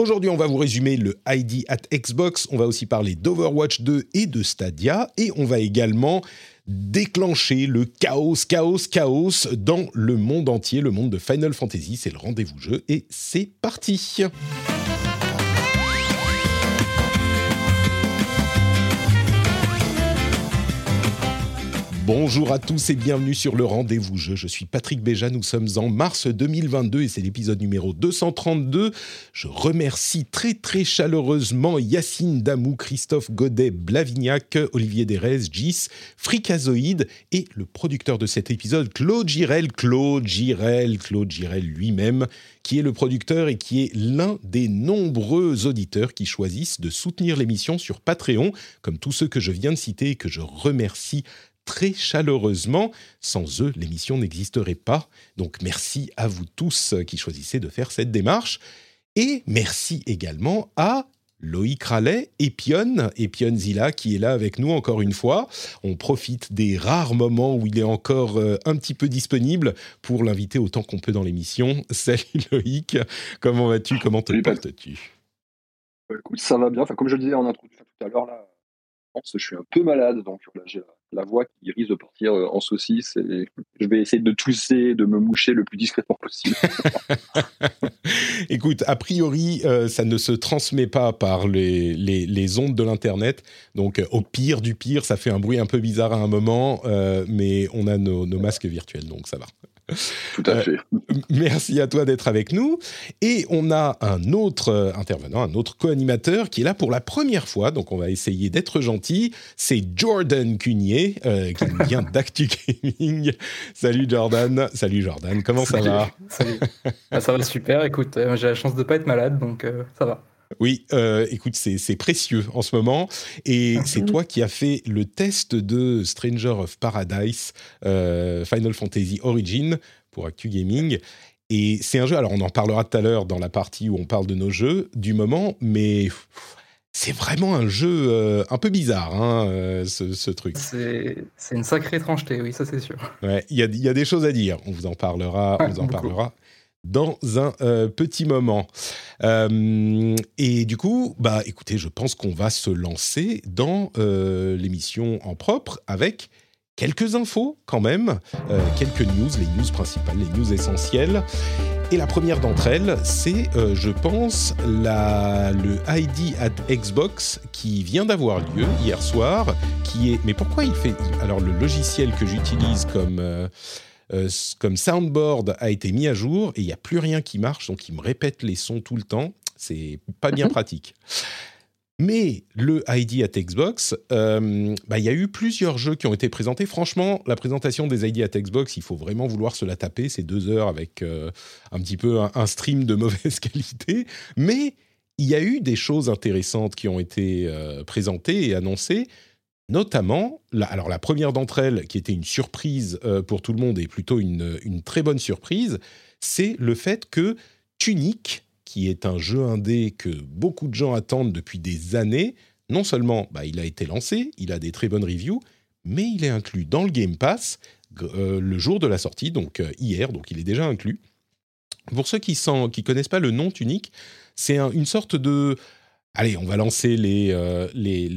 Aujourd'hui, on va vous résumer le ID at Xbox. On va aussi parler d'Overwatch 2 et de Stadia. Et on va également déclencher le chaos, chaos, chaos dans le monde entier, le monde de Final Fantasy. C'est le rendez-vous jeu et c'est parti. Bonjour à tous et bienvenue sur le rendez-vous. Je suis Patrick Béja, nous sommes en mars 2022 et c'est l'épisode numéro 232. Je remercie très très chaleureusement Yacine Damou, Christophe Godet, Blavignac, Olivier Derez, Gis, Fricazoïde et le producteur de cet épisode, Claude Girel, Claude Girel, Claude Girel lui-même, qui est le producteur et qui est l'un des nombreux auditeurs qui choisissent de soutenir l'émission sur Patreon, comme tous ceux que je viens de citer et que je remercie très chaleureusement. Sans eux, l'émission n'existerait pas. Donc merci à vous tous qui choisissez de faire cette démarche. Et merci également à Loïc Rallet et Pion, et Pion Zilla qui est là avec nous encore une fois. On profite des rares moments où il est encore euh, un petit peu disponible pour l'inviter autant qu'on peut dans l'émission. Salut Loïc, comment vas-tu? Comment te portes-tu? Écoute, ça va bien. Enfin, comme je le disais en introduction tout à l'heure, là, je suis un peu malade, donc j'ai la voix qui risque de partir euh, en saucisse et je vais essayer de tousser, de me moucher le plus discrètement possible. Écoute, a priori, euh, ça ne se transmet pas par les, les, ondes de l'Internet. Donc, euh, au pire du pire, ça fait un bruit un peu bizarre à un moment, mais on a nos, nos masques virtuels, donc ça va. Tout à fait. merci à toi d'être avec nous. Et on a un autre euh, intervenant, un autre co-animateur qui est là pour la première fois, donc on va essayer d'être gentil. C'est Jordan Cunier, euh, qui vient d'Actu Gaming. Salut Jordan. Salut Jordan, comment ça va? Salut. Ah, ça va super, écoute, euh, j'ai la chance de ne pas être malade, donc ça va. Oui, écoute, c'est précieux en ce moment. Et c'est toi qui as fait le test de Stranger of Paradise, Final Fantasy Origin pour Actu Gaming. Et c'est un jeu, alors on en parlera tout à l'heure dans la partie où on parle de nos jeux du moment, mais c'est vraiment un jeu un peu bizarre, hein, ce, truc. C'est une sacrée étrangeté, oui, ça c'est sûr. Il y, a, y, a, des choses à dire, on vous en parlera, on vous en parlera dans un euh, petit moment. Euh, et du coup, bah, écoutez, je pense qu'on va se lancer dans euh, l'émission en propre avec quelques infos quand même, quelques news, les news principales, les news essentielles. Et la première d'entre elles, c'est, je pense, la, le ID at Xbox qui vient d'avoir lieu hier soir, qui est... Mais pourquoi il fait... Alors le logiciel que j'utilise comme euh, comme soundboard a été mis à jour et il n'y a plus rien qui marche, donc il me répète les sons tout le temps. C'est pas bien pratique. Mais le ID at Xbox, euh, bah, il y a eu plusieurs jeux qui ont été présentés. Franchement, la présentation des ID at Xbox, il faut vraiment vouloir se la taper. C'est deux heures avec euh, un petit peu un, stream de mauvaise qualité. Mais il y a eu des choses intéressantes qui ont été présentées et annoncées notamment, la, alors la première d'entre elles, qui était une surprise euh, pour tout le monde et plutôt une, très bonne surprise, c'est le fait que Tunic, qui est un jeu indé que beaucoup de gens attendent depuis des années, non seulement bah, il a été lancé, il a des très bonnes reviews, mais il est inclus dans le Game Pass euh, le jour de la sortie, donc euh, hier, donc il est déjà inclus. Pour ceux qui ne connaissent pas le nom Tunic, c'est une sorte de allez, on va lancer les, euh, les,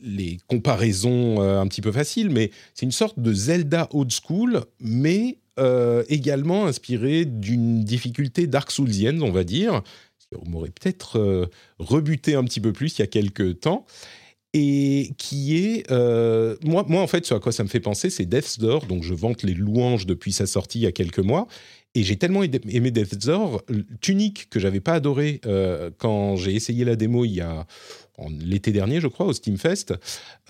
les, comparaisons euh, un petit peu faciles, mais c'est une sorte de Zelda old school, mais euh, également inspiré d'une difficulté Dark Soulsienne, on va dire. On m'aurait peut-être rebuté un petit peu plus il y a quelques temps. Et qui est. moi, moi, en fait, ce à quoi ça me fait penser, c'est Death's Door, donc je vante les louanges depuis sa sortie il y a quelques mois. Et j'ai tellement aimé Death's Door, Tunic, que j'avais pas adoré euh, quand j'ai essayé la démo il y a l'été dernier, je crois, au Steamfest.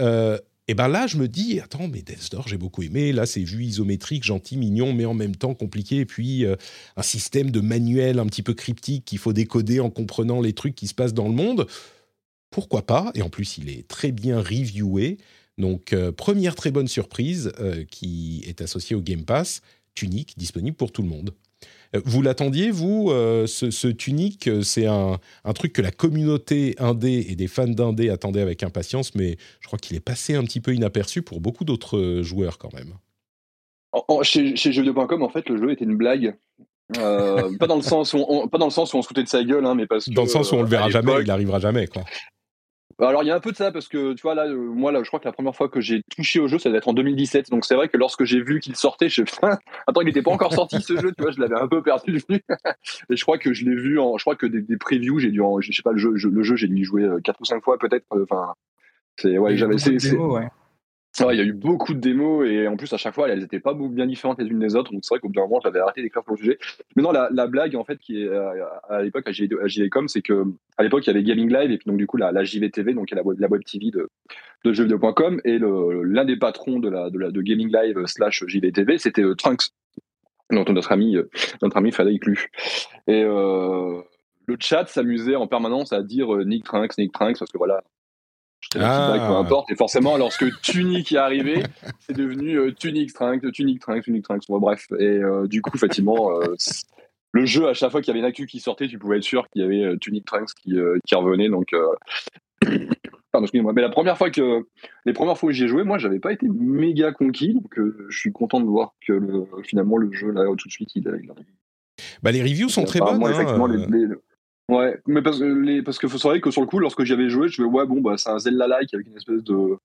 Euh, Et ben là, je me dis, attends, mais Death's Door, j'ai beaucoup aimé. Là, c'est vu isométrique, gentil, mignon, mais en même temps compliqué. Et puis, euh, un système de manuel un petit peu cryptique qu'il faut décoder en comprenant les trucs qui se passent dans le monde. Pourquoi pas? Et en plus, il est très bien reviewé. Donc, première très bonne surprise qui est associée au Game Pass, Tunic, disponible pour tout le monde. Euh, vous l'attendiez, vous, euh, ce, ce, Tunic C'est un, un, truc que la communauté indé et des fans d'indé attendaient avec impatience, mais je crois qu'il est passé un petit peu inaperçu pour beaucoup d'autres joueurs quand même. En, en, chez, chez jeuxvideo.com, en fait, le jeu était une blague. Euh, pas dans le sens où on, pas dans le sens où on se foutait de sa gueule, hein, mais parce que dans le sens où on le verra jamais, il n'arrivera jamais, quoi. Alors il y a un peu de ça parce que tu vois là, euh, moi là, je crois que la première fois que j'ai touché au jeu, ça devait être en 2017. Donc c'est vrai que lorsque j'ai vu qu'il sortait, je putain, attends, il n'était pas encore sorti ce jeu, tu vois, je l'avais un peu perdu de vue. Et je crois que je l'ai vu en, je crois que des, des previews, j'ai dû, en, je sais pas le jeu, je, le jeu, j'ai dû y jouer quatre ou cinq fois peut-être. Enfin, c'est ouais, j'avais. C'est, ouais. Ouais, il y a eu beaucoup de démos et en plus à chaque fois elles n'étaient pas bien différentes les unes des autres donc c'est vrai qu'au bout d'un moment j'avais arrêté d'écrire pour le sujet. Mais non la, la, blague en fait qui est à l'époque à JVcom c'est que à l'époque il y avait Gaming Live et puis donc du coup la, la JVTV donc la web, la web TV de, de jeuxvideo.com et l'un des patrons de Gaming Live slash JVTV c'était euh, Trunks donc notre ami euh, notre ami Frédéric Lu et euh, le chat s'amusait en permanence à dire euh, Nick Trunks Nick Trunks parce que voilà ah. peu importe. Et forcément, lorsque Tunic est arrivé, c'est devenu euh, Tunic Trunks, Tunic Trunks, Tunic Trunks. Bon, bref. Et euh, du coup, effectivement, euh, le jeu, à chaque fois qu'il y avait une actu qui sortait, tu pouvais être sûr qu'il y avait euh, Tunic Trunks qui, qui revenait. Donc, pardon, excusez-moi. Mais la première fois que, les premières fois où j'y ai joué, moi, j'avais pas été méga conquis. Donc, je suis content de voir que le, finalement, le jeu, là, tout de suite, il, il bah, les reviews sont très bonnes. Hein, les, les, Ouais, mais parce que, les, parce que faut savoir que sur le coup, lorsque j'y avais joué, je me ouais, bon, bah, c'est un Zelda-like avec une espèce de,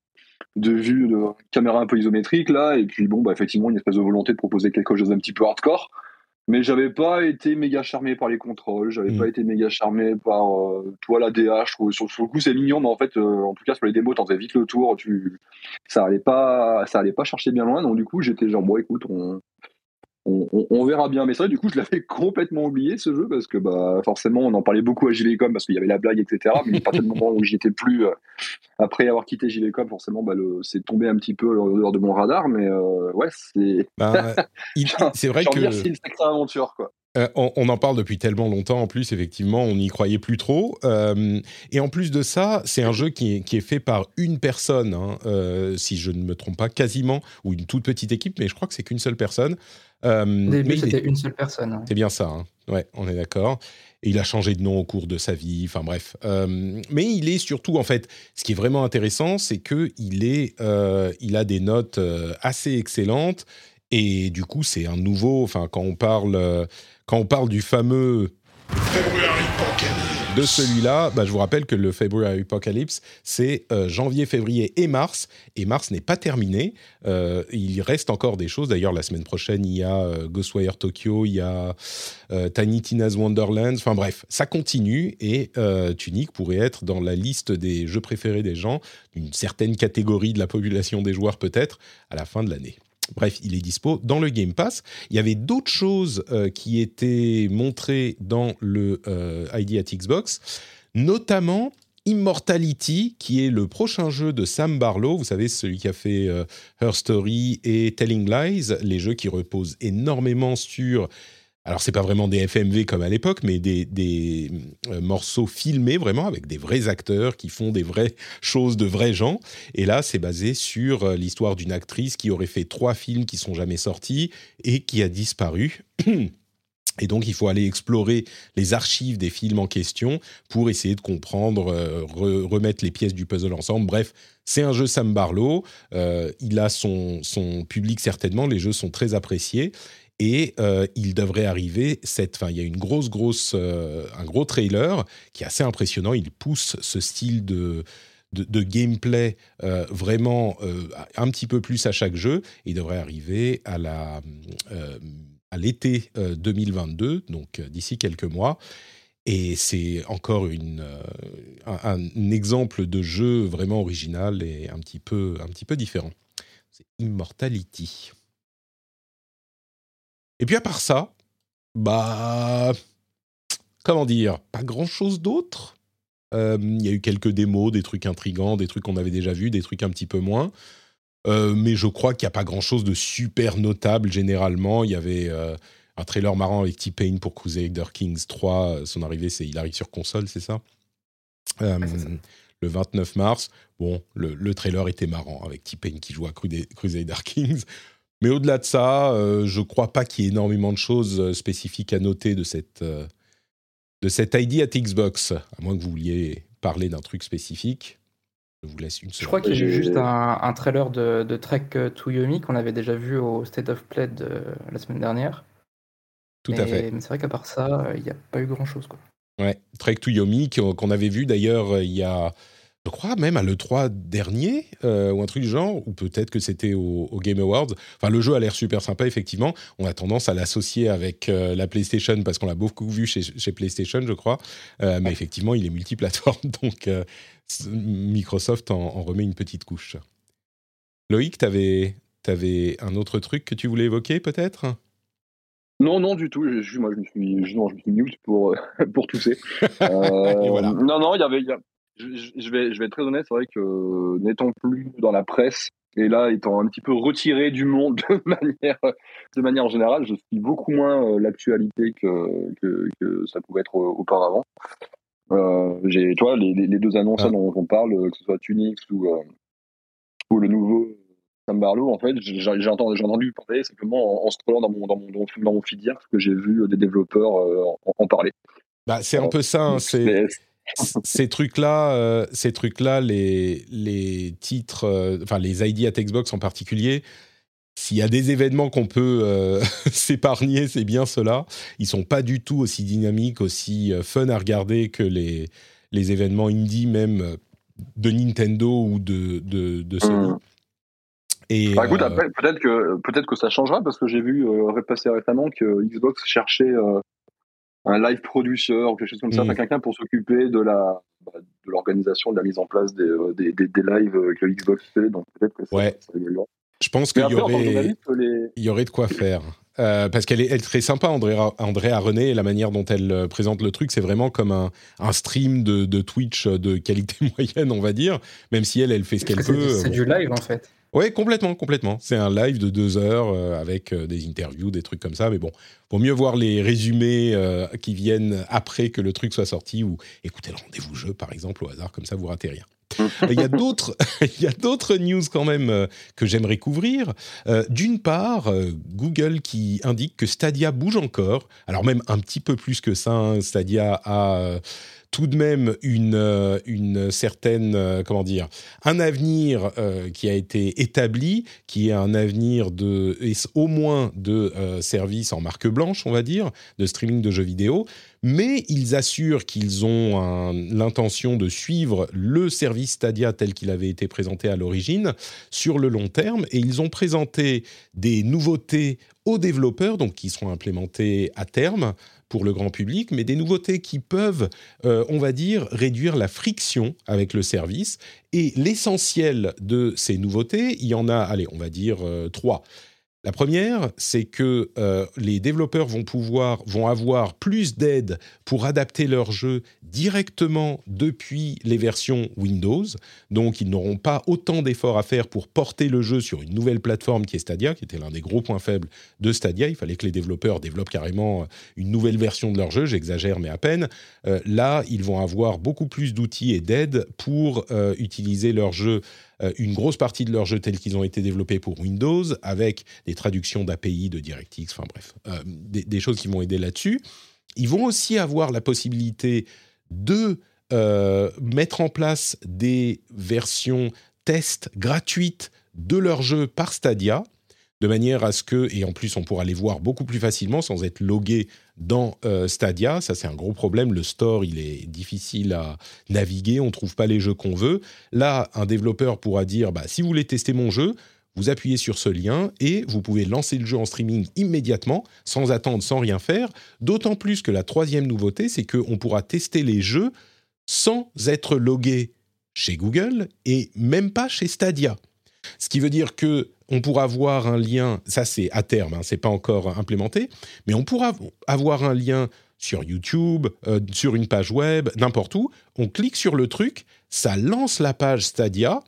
de vue de caméra un peu isométrique, là, et puis bon, bah, effectivement, une espèce de volonté de proposer quelque chose d'un petit peu hardcore. Mais j'avais pas été méga charmé par les contrôles, j'avais mmh. pas été méga charmé par, euh, toi, la DA. Je trouve, sur, sur, le coup, c'est mignon, mais en fait, euh, en tout cas, sur les démos, t'en faisais vite le tour, tu, ça allait pas, ça allait pas chercher bien loin, donc du coup, j'étais genre, bon, écoute, on, on, on, on, verra bien. Mais ça, du coup, je l'avais complètement oublié ce jeu parce que bah, forcément, on en parlait beaucoup à Gilecom parce qu'il y avait la blague, etc. Mais à partir du moment où j'y étais plus, euh, après avoir quitté Gilecom, forcément, bah, c'est tombé un petit peu dehors de mon radar. Mais euh, ouais, c'est. Bah, c'est vrai que. C'est une sacrée aventure, quoi. Euh, on, on, en parle depuis tellement longtemps en plus, effectivement, on n'y croyait plus trop. Euh, et en plus de ça, c'est un jeu qui est, qui est, fait par une personne, hein, euh, si je ne me trompe pas, quasiment, ou une toute petite équipe, mais je crois que c'est qu'une seule personne. Euh, Au début, c'était une seule personne. Ouais. C'est bien ça, hein. ouais, on est d'accord. Et il a changé de nom au cours de sa vie, enfin bref. Euh, mais il est surtout, en fait, ce qui est vraiment intéressant, c'est qu'il est, euh, il a des notes assez excellentes. Et du coup, c'est un nouveau. Enfin, quand on parle, quand on parle du fameux de celui-là, bah, je vous rappelle que le February Apocalypse, c'est euh, janvier, février et mars. Et mars n'est pas terminé. Euh, il reste encore des choses. D'ailleurs, la semaine prochaine, il y a euh, Ghostwire Tokyo, il y a euh, Tiny Tina's Wonderlands. Enfin bref, ça continue. Et Tunic pourrait être dans la liste des jeux préférés des gens, d'une certaine catégorie de la population des joueurs peut-être, à la fin de l'année. Bref, il est dispo dans le Game Pass. Il y avait d'autres choses euh, qui étaient montrées dans le euh, ID at Xbox, notamment Immortality, qui est le prochain jeu de Sam Barlow, vous savez, celui qui a fait euh, Her Story et Telling Lies, les jeux qui reposent énormément sur alors c'est pas vraiment des FMV comme à l'époque, mais des, des euh, morceaux filmés vraiment avec des vrais acteurs qui font des vraies choses de vrais gens. Et là, c'est basé sur euh, l'histoire d'une actrice qui aurait fait trois films qui sont jamais sortis et qui a disparu. Et donc, il faut aller explorer les archives des films en question pour essayer de comprendre, euh, re remettre les pièces du puzzle ensemble. Bref, c'est un jeu Sam Barlow. Il a son, son public certainement. Les jeux sont très appréciés et euh, il devrait arriver cette fin. Il y a une grosse, grosse, euh, un gros trailer qui est assez impressionnant. Il pousse ce style de, de, gameplay euh, vraiment un petit peu plus à chaque jeu. Il devrait arriver à la à l'été 2022, donc d'ici quelques mois. Et c'est encore une, un, exemple de jeu vraiment original et un petit peu, un petit peu différent. Immortality. Et puis à part ça, bah, comment dire, pas grand chose d'autre. il y a eu quelques démos, des trucs intrigants, des trucs qu'on avait déjà vus, des trucs un petit peu moins. mais je crois qu'il n'y a pas grand-chose de super notable généralement. Il y avait un trailer marrant avec T-Pain pour Crusader Kings 3. Son arrivée, c'est il arrive sur console, c'est ça, Le 29 mars. Bon, le, trailer était marrant avec T-Pain qui joue à Crusader Kings. Mais au-delà de ça, euh, je ne crois pas qu'il y ait énormément de choses euh, spécifiques à noter de cette, euh, de cette ID à Xbox, à moins que vous vouliez parler d'un truc spécifique. Je vous laisse une seconde. Je crois qu'il y a eu juste un, trailer de, de, Trek to Yomi qu'on avait déjà vu au State of Play de, la semaine dernière. Tout à fait. Mais c'est vrai qu'à part ça, il n'y a pas eu grand-chose. Ouais, Trek to Yomi qu'on avait vu d'ailleurs il y a je crois même à l'E3 dernier, euh, ou un truc du genre, ou peut-être que c'était au, Game Awards. Enfin, le jeu a l'air super sympa, effectivement. On a tendance à l'associer avec euh, la PlayStation parce qu'on l'a beaucoup vu chez, PlayStation, je crois. Euh, mais effectivement, il est multiplateforme, donc Microsoft en, remet une petite couche. Loïc, tu avais, avais un autre truc que tu voulais évoquer, peut-être? Non, non, du tout. Je, moi, je me suis, non, je me suis mute pour, pour tousser. voilà. Non, non, il y avait, je, vais, je vais être très honnête, c'est vrai que n'étant plus dans la presse et là étant un petit peu retiré du monde de manière, de manière générale, je suis beaucoup moins euh, l'actualité que, que, que, ça pouvait être auparavant. Euh, j'ai, toi, les, les, deux annonces ah. dont on parle, que ce soit Tunix ou, euh, ou le nouveau Sam Barlow, en fait, j'ai, entendu, entendu parler simplement en, en scrollant dans mon, dans mon, dans mon feed parce que j'ai vu des développeurs en, parler. Bah, c'est un peu ça, hein, c'est ces trucs-là, euh, ces trucs-là, les, les titres, euh, enfin les ID à Xbox en particulier, s'il y a des événements qu'on peut euh, s'épargner, c'est bien cela. Ils sont pas du tout aussi dynamiques, aussi fun à regarder que les, les événements indie même de Nintendo ou de, de, de Sony. Mmh. Et bah, écoute, après, peut-être que, peut que ça changera parce que j'ai vu repasser récemment que Xbox cherchait un live producer ou quelque chose comme ça, mm. quelqu'un pour s'occuper de la bah, de l'organisation, de la mise en place des, euh, des, des, lives que Xbox fait. Donc peut-être que ça, ouais. Je pense qu'il y aurait, il y aurait de quoi faire. Euh, parce qu'elle est, elle est très sympa, André, André René, et la manière dont elle euh, présente le truc, c'est vraiment comme un, un stream de, de, Twitch de qualité moyenne, on va dire, même si elle, elle fait ce qu'elle peut. C'est du live, en fait. Oui, complètement, complètement. C'est un live de deux heures euh, avec euh, des interviews, des trucs comme ça. Mais bon, vaut mieux voir les résumés euh, qui viennent après que le truc soit sorti ou écouter le rendez-vous jeu, par exemple, au hasard, comme ça vous ratez rien. il y a d'autres, il y a d'autres news quand même que j'aimerais couvrir. D'une part, Google qui indique que Stadia bouge encore. Alors même un petit peu plus que ça. Hein. Stadia a tout de même une, euh, une certaine, euh, comment dire, un avenir euh, qui a été établi, qui est un avenir de, au moins de services en marque blanche, on va dire, de streaming de jeux vidéo, mais ils assurent qu'ils ont l'intention de suivre le service Stadia tel qu'il avait été présenté à l'origine sur le long terme, et ils ont présenté des nouveautés aux développeurs, donc qui seront implémentées à terme, pour le grand public, mais des nouveautés qui peuvent, euh, on va dire, réduire la friction avec le service. Et l'essentiel de ces nouveautés, il y en a, allez, on va dire euh, trois. La première, c'est que euh, les développeurs vont pouvoir, vont avoir plus d'aide pour adapter leur jeu directement depuis les versions Windows. Donc, ils n'auront pas autant d'efforts à faire pour porter le jeu sur une nouvelle plateforme qui est Stadia, qui était l'un des gros points faibles de Stadia. Il fallait que les développeurs développent carrément une nouvelle version de leur jeu. J'exagère, mais à peine. Euh, là, ils vont avoir beaucoup plus d'outils et d'aide pour euh, utiliser leur jeu euh, une grosse partie de leurs jeux tels qu'ils ont été développés pour Windows, avec des traductions d'API, de DirectX, enfin bref, euh, des, choses qui vont aider là-dessus. Ils vont aussi avoir la possibilité de euh, mettre en place des versions test gratuites de leurs jeux par Stadia de manière à ce que, et en plus on pourra les voir beaucoup plus facilement sans être logué dans euh, Stadia. Ça c'est un gros problème. Le store il est difficile à naviguer, on ne trouve pas les jeux qu'on veut. Là, un développeur pourra dire, bah, si vous voulez tester mon jeu, vous appuyez sur ce lien et vous pouvez lancer le jeu en streaming immédiatement, sans attendre, sans rien faire. D'autant plus que la troisième nouveauté, c'est qu'on pourra tester les jeux sans être logué chez Google et même pas chez Stadia. Ce qui veut dire que on pourra avoir un lien, ça c'est à terme, hein, c'est pas encore implémenté, mais on pourra avoir un lien sur YouTube, sur une page web, n'importe où. On clique sur le truc, ça lance la page Stadia.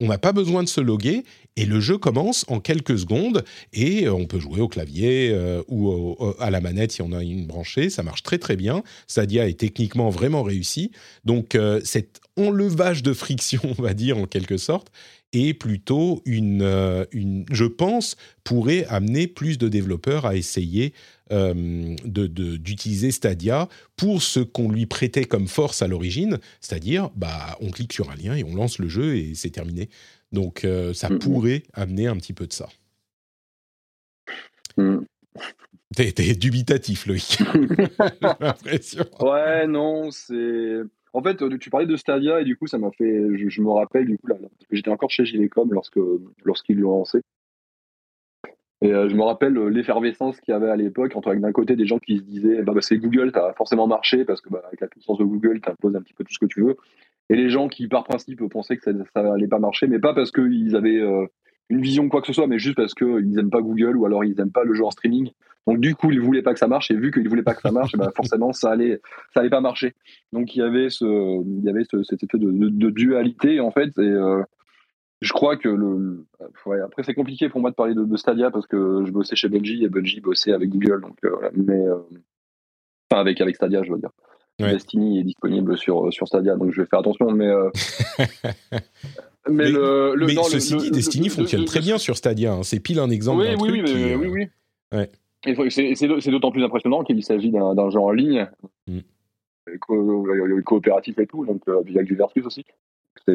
On n'a pas besoin de se loguer et le jeu commence en quelques secondes et on peut jouer au clavier ou à la manette si on a une branchée. Ça marche très très bien. Stadia est techniquement vraiment réussi. Donc cet enlevage de friction, on va dire en quelque sorte, et plutôt une, euh, une, je pense, pourrait amener plus de développeurs à essayer euh, d'utiliser Stadia pour ce qu'on lui prêtait comme force à l'origine, c'est-à-dire, bah, on clique sur un lien et on lance le jeu et c'est terminé. Donc, euh, ça mm-hmm. pourrait amener un petit peu de ça. Mm. T'es dubitatif, Loïc. l'impression. Ouais, non, c'est en fait, euh, tu parlais de Stadia et du coup, ça m'a fait. Je, me rappelle du coup, là, j'étais encore chez Gilecom lorsque lorsqu'ils l'ont lancé. Et euh, je me rappelle euh, l'effervescence qu'il y avait à l'époque entre d'un côté des gens qui se disaient bah, bah c'est Google, ça a forcément marché parce que bah, avec la puissance de Google, tu imposes un petit peu tout ce que tu veux. Et les gens qui, par principe, pensaient que ça, ça allait pas marcher, mais pas parce qu'ils avaient une vision quoi que ce soit, mais juste parce qu'ils n'aiment pas Google ou alors ils n'aiment pas le jeu en streaming. Donc du coup, ils voulaient pas que ça marche et vu qu'ils voulaient pas que ça marche, bah, forcément ça allait, ça allait pas marcher. Donc il y avait ce, il y avait cette espèce de, dualité en fait. Et euh, je crois que le, après c'est compliqué pour moi de parler de, Stadia parce que je bossais chez Bungie et Bungie bossait avec Google. Donc euh, mais euh, enfin avec avec Stadia, je veux dire. Destiny est disponible sur sur Stadia, donc je vais faire attention. Mais mais, le, mais ceci dit, Destiny fonctionne très bien sur Stadia. Hein. C'est pile un exemple oui, d'un oui, truc oui, qui, oui, oui. Ouais. C'est d'autant plus impressionnant qu'il s'agit d'un jeu en ligne, mm. Euh, coopératif et tout, donc euh, avec du vertus aussi.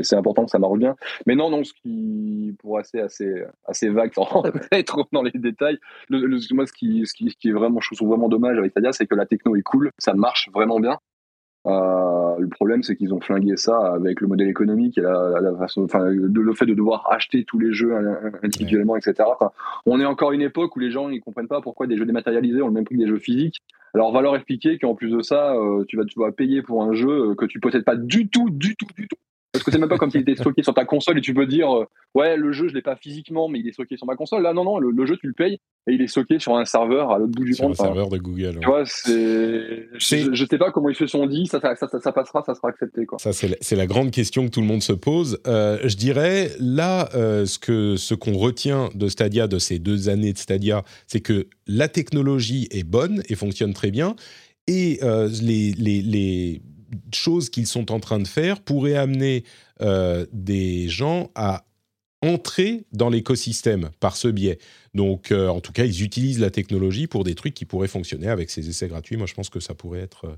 C'est important que ça marche bien. Mais non, non, ce qui, pour assez, assez, assez vague, sans être dans les détails, le, moi, ce qui, ce, qui, ce qui est vraiment, je trouve vraiment dommage avec Stadia, c'est que la techno est cool, ça marche vraiment bien. Euh, le problème, c'est qu'ils ont flingué ça avec le modèle économique et la, façon, enfin, le fait de devoir acheter tous les jeux individuellement, etc. on est encore une époque où les gens ils comprennent pas pourquoi des jeux dématérialisés ont le même prix que des jeux physiques. Alors, va leur expliquer qu'en plus de ça, euh, tu vas, tu vas payer pour un jeu euh, que tu possèdes pas du tout, du tout, du tout. Parce que c'est même pas comme s'il était stocké sur ta console et tu peux dire euh, ouais le jeu je l'ai pas physiquement mais il est stocké sur ma console. Là non non le, jeu tu le payes et il est stocké sur un serveur à l'autre bout du monde. Sur un serveur de Google. Tu vois c'est je, je, sais pas comment ils se sont dit ça ça, ça, ça passera ça sera accepté quoi. Ça c'est la, grande question que tout le monde se pose. Euh, je dirais là euh, ce que ce qu'on retient de Stadia de ces deux années de Stadia c'est que la technologie est bonne et fonctionne très bien et les, les, les choses qu'ils sont en train de faire pourraient amener euh, des gens à entrer dans l'écosystème par ce biais. Donc, euh, en tout cas, ils utilisent la technologie pour des trucs qui pourraient fonctionner avec ces essais gratuits. Moi, je pense que ça pourrait être, euh,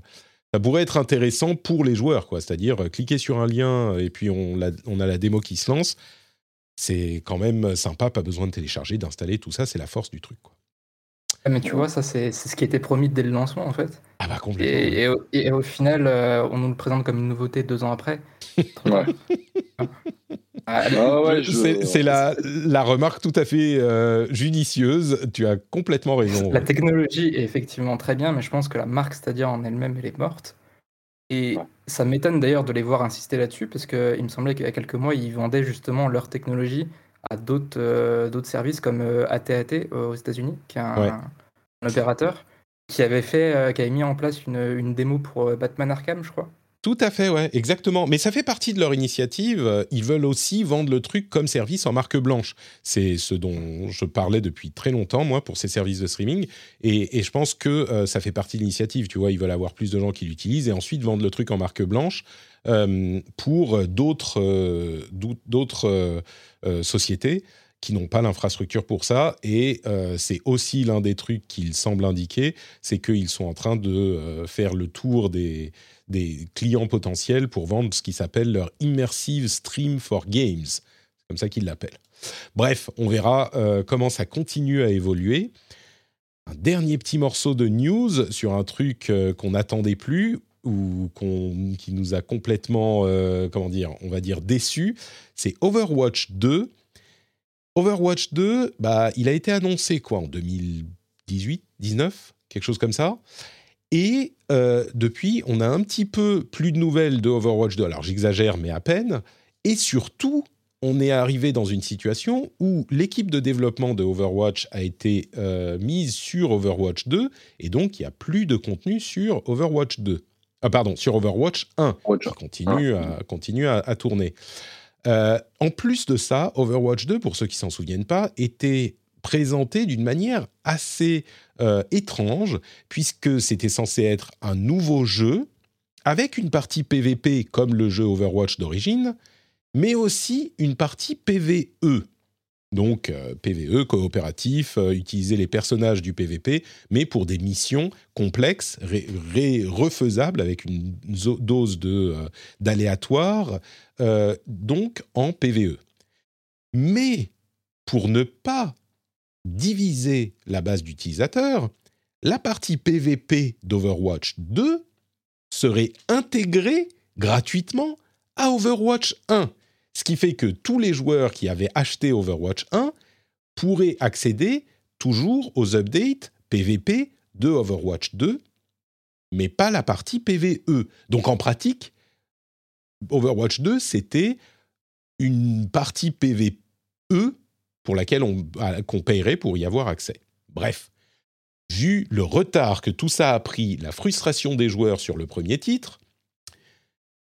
ça pourrait être intéressant pour les joueurs. C'est-à-dire, cliquer sur un lien et puis on, a la démo qui se lance. C'est quand même sympa, pas besoin de télécharger, d'installer, tout ça, c'est la force du truc. Ah, mais tu vois, ça, c'est ce qui était promis dès le lancement, en fait. Ah bah complètement. Et, au final, euh, on nous le présente comme une nouveauté deux ans après. ouais. Ah, ah c'est la, la, remarque tout à fait euh, judicieuse. Tu as complètement raison. La technologie est effectivement très bien, mais je pense que la marque, c'est-à-dire en elle-même, elle est morte. Et ça m'étonne d'ailleurs de les voir insister là-dessus, parce qu'il me semblait qu'il y a quelques mois, ils vendaient justement leur technologie à d'autres euh, d'autres services comme AT&T euh, aux États-Unis, qui est un, opérateur qui avait fait, euh, qui avait mis en place une, une démo pour Batman Arkham, je crois. Tout à fait, ouais, exactement. Mais ça fait partie de leur initiative. Ils veulent aussi vendre le truc comme service en marque blanche. C'est ce dont je parlais depuis très longtemps, moi, pour ces services de streaming. Et, et je pense que ça fait partie de l'initiative. Tu vois, ils veulent avoir plus de gens qui l'utilisent et ensuite vendre le truc en marque blanche euh, pour d'autres euh, d'autres sociétés qui n'ont pas l'infrastructure pour ça. Et c'est aussi l'un des trucs qu'ils semblent indiquer, c'est qu'ils sont en train de faire le tour des, des clients potentiels pour vendre ce qui s'appelle leur Immersive Stream for Games. C'est comme ça qu'ils l'appellent. Bref, on verra comment ça continue à évoluer. Un dernier petit morceau de news sur un truc qu'on n'attendait plus, ou qui nous a complètement, euh, comment dire, on va dire déçu, c'est Overwatch 2. Overwatch 2, bah, il a été annoncé quoi en 2018, 19, quelque chose comme ça. Et euh, depuis, on a un petit peu plus de nouvelles de Overwatch 2. Alors j'exagère, mais à peine. Et surtout, on est arrivé dans une situation où l'équipe de développement de Overwatch a été euh, mise sur Overwatch 2 et donc il n'y a plus de contenu sur Overwatch 2. Ah pardon, sur Overwatch 1 qui continue, à, continue à, tourner. Euh, en plus de ça, Overwatch 2, pour ceux qui s'en souviennent pas, était présenté d'une manière assez euh, étrange puisque c'était censé être un nouveau jeu avec une partie PVP comme le jeu Overwatch d'origine, mais aussi une partie PVE. Donc euh, PVE, coopératif, euh, utiliser les personnages du PVP, mais pour des missions complexes, refaisables avec une dose euh, d'aléatoire, donc en PVE. Mais pour ne pas diviser la base d'utilisateurs, la partie PVP d'Overwatch 2 serait intégrée gratuitement à Overwatch 1. Ce qui fait que tous les joueurs qui avaient acheté Overwatch 1 pourraient accéder toujours aux updates PVP de Overwatch 2, mais pas la partie PVE. Donc en pratique, Overwatch 2, c'était une partie PVE pour laquelle on, qu'on payerait pour y avoir accès. Bref, vu le retard que tout ça a pris, la frustration des joueurs sur le premier titre,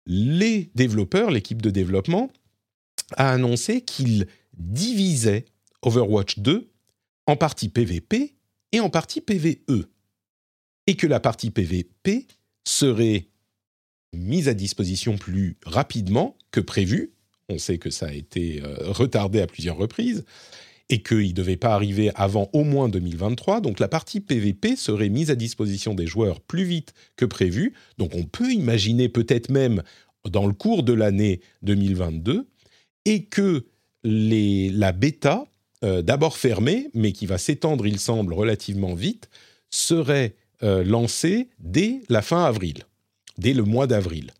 les développeurs, l'équipe de développement, a annoncé qu'il divisait Overwatch 2 en partie PVP et en partie PVE. Et que la partie PVP serait mise à disposition plus rapidement que prévu. On sait que ça a été euh, retardé à plusieurs reprises et qu'il ne devait pas arriver avant au moins 2023. Donc la partie PVP serait mise à disposition des joueurs plus vite que prévu. Donc on peut imaginer peut-être même dans le cours de l'année 2022 et que la bêta, euh, d'abord fermée, mais qui va s'étendre, il semble, relativement vite, serait euh, lancée dès la fin avril, dès le mois d'avril.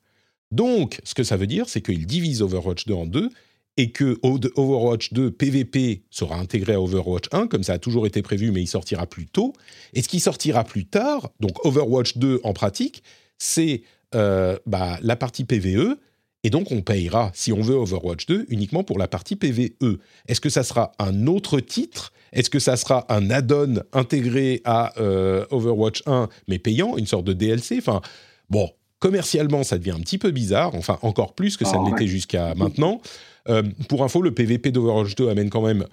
Donc, ce que ça veut dire, c'est qu'il divise Overwatch 2 en deux et que Overwatch 2 PVP sera intégré à Overwatch 1, comme ça a toujours été prévu, mais il sortira plus tôt. Et ce qui sortira plus tard, donc Overwatch 2 en pratique, c'est euh, bah, la partie PVE et donc, on payera, si on veut Overwatch 2, uniquement pour la partie PVE. Est-ce que ça sera un autre titre? Est-ce que ça sera un add-on intégré à euh, Overwatch 1, mais payant, une sorte de DLC Enfin, bon, commercialement, ça devient un petit peu bizarre, enfin, encore plus que ça ne l'était jusqu'à maintenant. Euh, pour info, le PVP d'Overwatch 2 amène quand même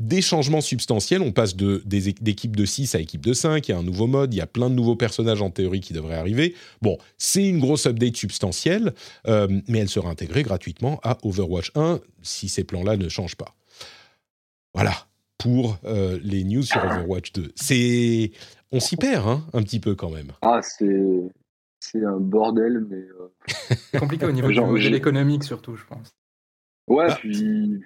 des changements substantiels. On passe d'équipe de, de 6 à équipe de 5. Il y a un nouveau mode. Il y a plein de nouveaux personnages en théorie qui devraient arriver. Bon, c'est une grosse update substantielle, euh, mais elle sera intégrée gratuitement à Overwatch 1 si ces plans-là ne changent pas. Voilà pour euh, les news sur Overwatch 2. C'est, on s'y perd hein, un petit peu quand même. Ah, c'est, c'est un bordel, mais euh, compliqué au niveau de l'économique surtout, je pense. Ouais, bah, puis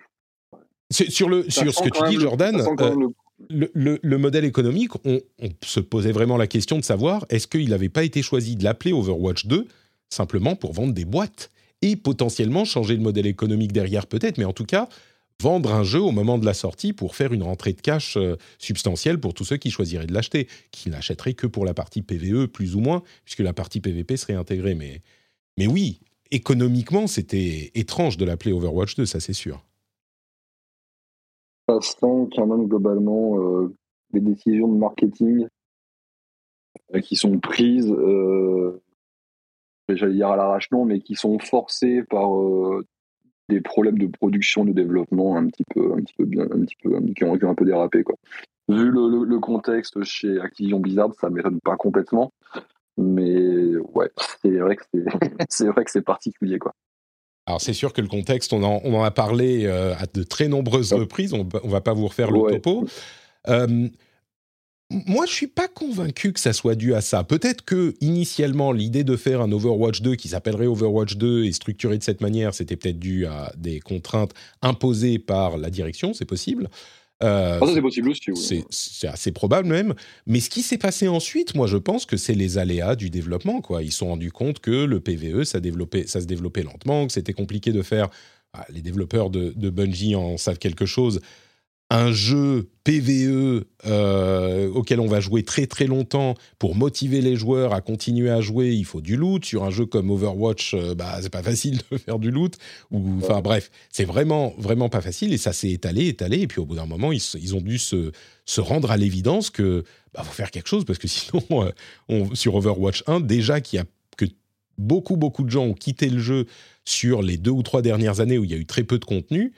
sur, le, sur ce que tu dis, Jordan, euh, le... Le, modèle économique, on, se posait vraiment la question de savoir est-ce qu'il n'avait pas été choisi de l'appeler Overwatch 2 simplement pour vendre des boîtes et potentiellement changer le modèle économique derrière peut-être, mais en tout cas vendre un jeu au moment de la sortie pour faire une rentrée de cash euh, substantielle pour tous ceux qui choisiraient de l'acheter, qui n'achèteraient que pour la partie PVE plus ou moins, puisque la partie PVP serait intégrée. Mais, mais oui, économiquement, c'était étrange de l'appeler Overwatch 2, ça c'est sûr ça sent quand même globalement euh, les décisions de marketing euh, qui sont prises, euh, j'allais dire à l'arrache non, mais qui sont forcées par des problèmes de production, de développement un petit peu, un petit peu bien, un petit peu, qui ont, un peu dérapé. Vu le, contexte chez Activision Blizzard, ça m'étonne pas complètement, mais ouais, c'est vrai que c'est vrai que c'est particulier quoi. Alors c'est sûr que le contexte, on en, a parlé euh, à de très nombreuses reprises, on ne va pas vous refaire le topo. Euh, moi, je suis pas convaincu que ça soit dû à ça. Peut-être que initialement, l'idée de faire un Overwatch 2 qui s'appellerait Overwatch 2 et structuré de cette manière, c'était peut-être dû à des contraintes imposées par la direction, c'est possible. Euh, ah, c'est possible aussi. C'est assez probable même. Mais ce qui s'est passé ensuite, moi, je pense que c'est les aléas du développement. Quoi. Ils se sont rendus compte que le PVE, ça, ça se développait lentement, que c'était compliqué de faire. Ah, les développeurs de, Bungie en savent quelque chose. Un jeu PVE euh, auquel on va jouer très très longtemps pour motiver les joueurs à continuer à jouer, il faut du loot. Sur un jeu comme Overwatch, euh, bah c'est pas facile de faire du loot. Ou enfin bref, c'est vraiment vraiment pas facile et ça s'est étalé, étalé. Et puis au bout d'un moment, ils, ont dû se, se rendre à l'évidence que bah faut faire quelque chose parce que sinon, euh, on, sur Overwatch 1, déjà qu'il y a que beaucoup beaucoup de gens ont quitté le jeu sur les deux ou trois dernières années où il y a eu très peu de contenu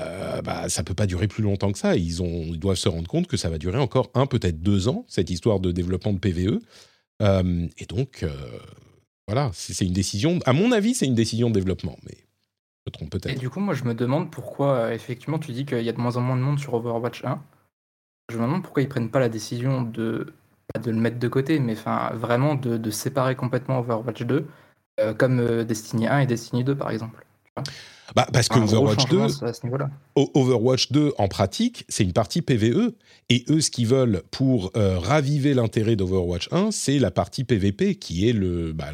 euh, bah, ça peut pas durer plus longtemps que ça. Ils, ont, ils doivent se rendre compte que ça va durer encore un, peut-être deux ans, cette histoire de développement de PVE. Euh, et donc, euh, voilà, c'est une décision, à mon avis, c'est une décision de développement, mais je me trompe peut-être. Et du coup, moi, je me demande pourquoi, effectivement, tu dis qu'il y a de moins en moins de monde sur Overwatch 1. Je me demande pourquoi ils prennent pas la décision de, pas de le mettre de côté, mais enfin, vraiment de, de séparer complètement Overwatch 2, comme Destiny 1 et Destiny 2, par exemple. Bah, parce que Overwatch 2, Overwatch 2, en pratique, c'est une partie PVE. Et eux, ce qu'ils veulent pour euh, raviver l'intérêt d'Overwatch 1, c'est la partie PVP, qui est le, bah,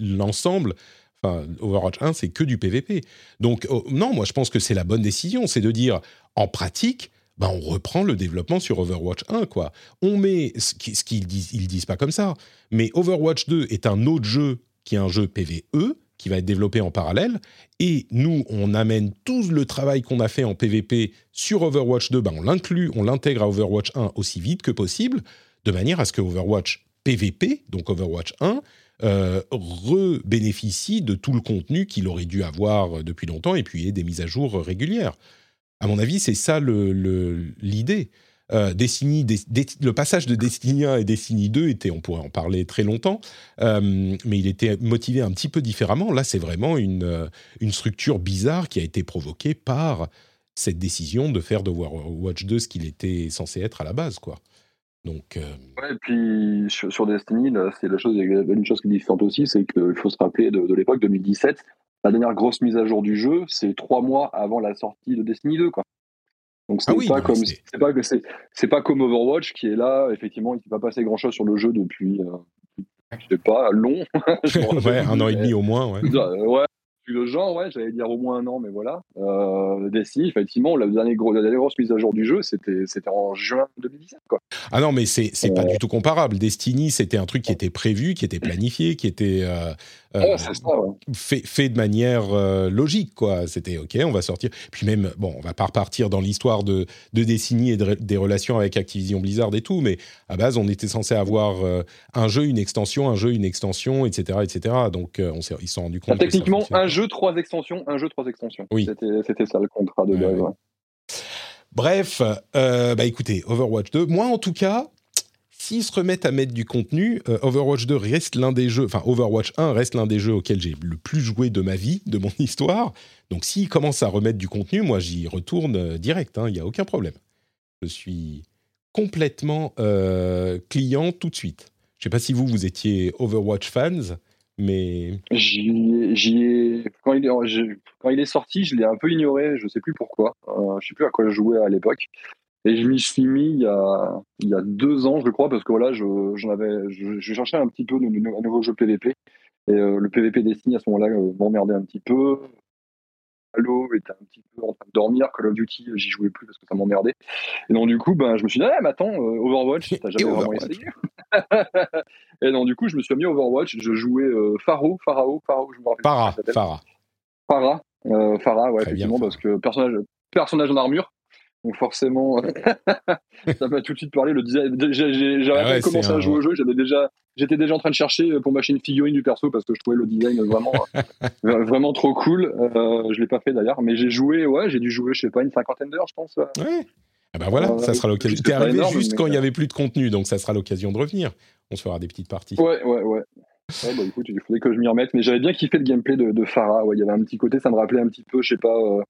l'ensemble. Enfin, Overwatch 1, c'est que du PVP. Donc, oh, non, moi, je pense que c'est la bonne décision. C'est de dire, en pratique, bah, on reprend le développement sur Overwatch 1, quoi. On met, ce qu'ils disent, ils disent pas comme ça, mais Overwatch 2 est un autre jeu qui est un jeu PVE, qui va être développé en parallèle. Et nous, on amène tout le travail qu'on a fait en PvP sur Overwatch 2, ben on l'inclut, on l'intègre à Overwatch 1 aussi vite que possible, de manière à ce que Overwatch PvP, donc Overwatch 1, euh, re-bénéficie de tout le contenu qu'il aurait dû avoir depuis longtemps et puis ait des mises à jour régulières. À mon avis, c'est ça l'idée. Euh, Destiny, le passage de Destiny 1 et Destiny 2 était, on pourrait en parler très longtemps, euh, mais il était motivé un petit peu différemment. Là, c'est vraiment une, euh, une structure bizarre qui a été provoquée par cette décision de faire de Watch 2 ce qu'il était censé être à la base, quoi. Donc. Ouais, et puis sur, Destiny, c'est la chose, une chose qui est différente aussi, c'est qu'il faut se rappeler de, de l'époque 2017. La dernière grosse mise à jour du jeu, c'est trois mois avant la sortie de Destiny 2, quoi. Donc c'est ah pas comme c'est pas c'est pas comme Overwatch qui est là effectivement il ne s'est pas passé grand chose sur le jeu depuis euh, je sais pas long ouais un an et demi au moins ouais ouais le genre, ouais, j'allais dire au moins un an, mais voilà. Euh, Destiny, effectivement, la dernière, gros, la dernière grosse mise à jour du jeu, c'était, c'était en juin 2017, quoi. Ah non, mais c'est, c'est pas euh. du tout comparable. Destiny, c'était un truc qui était prévu, qui était planifié, qui était euh, euh fait, fait, de manière euh, logique, quoi. C'était OK, on va sortir. Puis même, bon, on va pas repartir dans l'histoire de, de Destiny et des relations avec Activision Blizzard et tout, mais à base, on était censé avoir un jeu, une extension, un jeu, une extension, etc., etc. Donc, on ils se sont rendus compte. techniquement, un jeu, trois extensions, un jeu, trois extensions. Oui. C'était ça le contrat de base. Bref, euh, bah écoutez, Overwatch 2, moi en tout cas, s'ils se remettent à mettre du contenu, euh, Overwatch 2 reste l'un des jeux, enfin Overwatch 1 reste l'un des jeux auxquels j'ai le plus joué de ma vie, de mon histoire. Donc s'ils commencent à remettre du contenu, moi j'y retourne euh, direct, hein, il n'y a aucun problème. Je suis complètement client tout de suite. Je ne sais pas si vous, vous étiez Overwatch fans. Mais quand il est sorti, je l'ai un peu ignoré. Je sais plus pourquoi. Euh, je sais plus à quoi je jouais à l'époque. Et je m'y suis mis il y a il y a deux ans, je crois, parce que voilà, je avais, je, cherchais un petit peu un nouveau jeu PVP. Et euh, le PVP Destiny à ce moment-là euh, m'emmerdait un petit peu. Halo était un petit peu en train de dormir. Call of Duty, j'y jouais plus parce que ça m'emmerdait. Et donc, du coup, ben, je me suis dit, ah, mais attends, Overwatch, t'as jamais vraiment essayé Et donc, du coup, je me suis mis Overwatch. Je jouais euh, Pharaoh, Pharaoh, Pharaoh, je me rappelle. Farah, euh, Farah, ouais, effectivement, parce que personnage, personnage en armure. Donc forcément, ça m'a tout de suite parlé. Le design, j'avais ah commencé à jouer au jeu, j'avais déjà, j'étais déjà en train de chercher pour m'acheter une figurine du perso parce que je trouvais le design vraiment, vraiment trop cool. Euh, je l'ai pas fait d'ailleurs, mais j'ai joué, ouais, j'ai dû jouer, je sais pas, une cinquantaine d'heures, je pense. Ouais. Ah bah voilà, ça sera l'occasion. T'es arrivé juste quand il n'y avait plus de contenu, donc ça sera l'occasion de revenir. On se fera des petites parties. Ouais, ouais, ouais. bah écoute, il faudrait que je m'y remette, mais j'avais bien kiffé le gameplay de, de Farah. Ouais, il y avait un petit côté, ça me rappelait un petit peu, je sais pas, euh,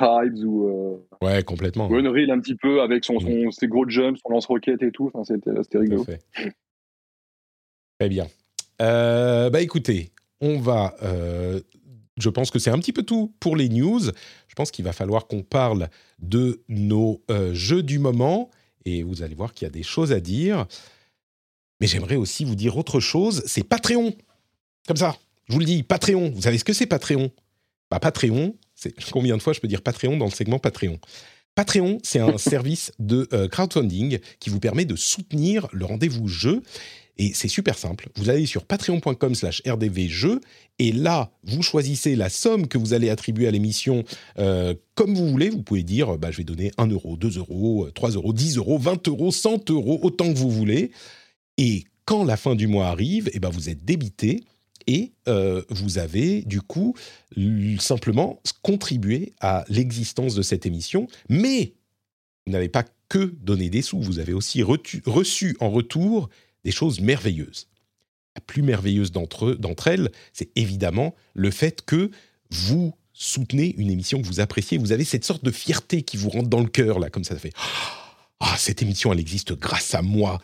Tribes ou. Euh, ouais, complètement. Unreal un petit peu avec son, son ses gros jumps, son lance-roquette et tout. Enfin, c'était rigolo. Très bien. Euh, bah écoutez, on va je pense que c'est un petit peu tout pour les news. Je pense qu'il va falloir qu'on parle de nos euh, jeux du moment. Et vous allez voir qu'il y a des choses à dire. Mais j'aimerais aussi vous dire autre chose. C'est Patreon. Comme ça. Je vous le dis, Patreon. Vous savez ce que c'est Patreon? Bah, Patreon, combien de fois je peux dire Patreon dans le segment Patreon Patreon, c'est un service de crowdfunding qui vous permet de soutenir le rendez-vous jeu. Et c'est super simple. Vous allez sur patreon.com slash rdvjeux et là, vous choisissez la somme que vous allez attribuer à l'émission euh, comme vous voulez. Vous pouvez dire, bah, je vais donner 1 euro, 2 euros, 3 euros, 10 euros, 20 euros, 100 euros, autant que vous voulez. Et quand la fin du mois arrive, eh ben, vous êtes débité et euh, vous avez du coup simplement contribué à l'existence de cette émission. Mais vous n'avez pas que donné des sous, vous avez aussi reçu en retour des choses merveilleuses. La plus merveilleuse d'entre, elles, c'est évidemment le fait que vous soutenez une émission que vous appréciez. Vous avez cette sorte de fierté qui vous rentre dans le cœur, là, comme ça, ça fait Ah, cette émission, elle existe grâce à moi.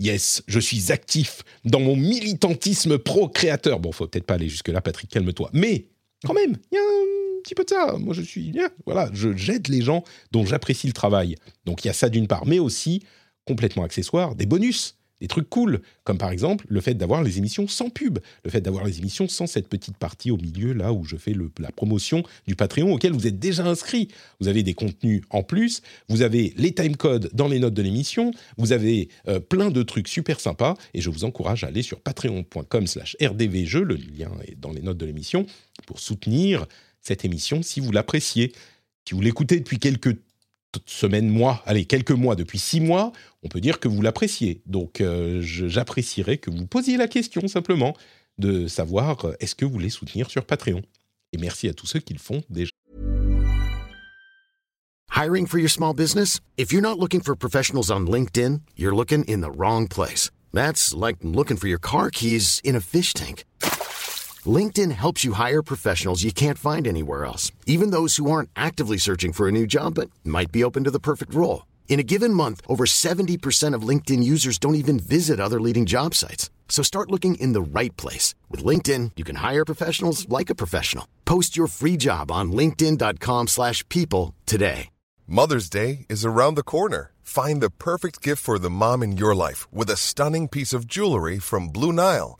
Yes, je suis actif dans mon militantisme pro-créateur. Bon, faut peut-être pas aller jusque-là, Patrick, calme-toi. Mais, quand même, il y a un petit peu de ça. Moi, je suis. Voilà, je j'aide les gens dont j'apprécie le travail. Donc, il y a ça d'une part, mais aussi, complètement accessoire, des bonus des trucs cool, comme par exemple le fait d'avoir les émissions sans pub, le fait d'avoir les émissions sans cette petite partie au milieu, là où je fais la promotion du Patreon auquel vous êtes déjà inscrit. Vous avez des contenus en plus, vous avez les timecodes dans les notes de l'émission, vous avez euh, plein de trucs super sympas, et je vous encourage à aller sur patreon.com slash rdvjeux, le lien est dans les notes de l'émission, pour soutenir cette émission si vous l'appréciez. Si vous l'écoutez depuis quelques semaines, mois, allez, quelques mois, depuis six mois, on peut dire que vous l'appréciez. Donc, euh, j'apprécierais que vous posiez la question simplement de savoir euh, est-ce que vous voulez soutenir sur Patreon? Et merci à tous ceux qui le font déjà. Hiring for your small business? If you're not looking for professionals on LinkedIn, you're looking in the wrong place. That's like looking for your car keys in a fish tank. LinkedIn helps you hire professionals you can't find anywhere else, even those who aren't actively searching for a new job but might be open to the perfect role. In a given month, over 70% of LinkedIn users don't even visit other leading job sites. So start looking in the right place. With LinkedIn, you can hire professionals like a professional. Post your free job on linkedin.com slash people today. Mother's Day is around the corner. Find the perfect gift for the mom in your life with a stunning piece of jewelry from Blue Nile.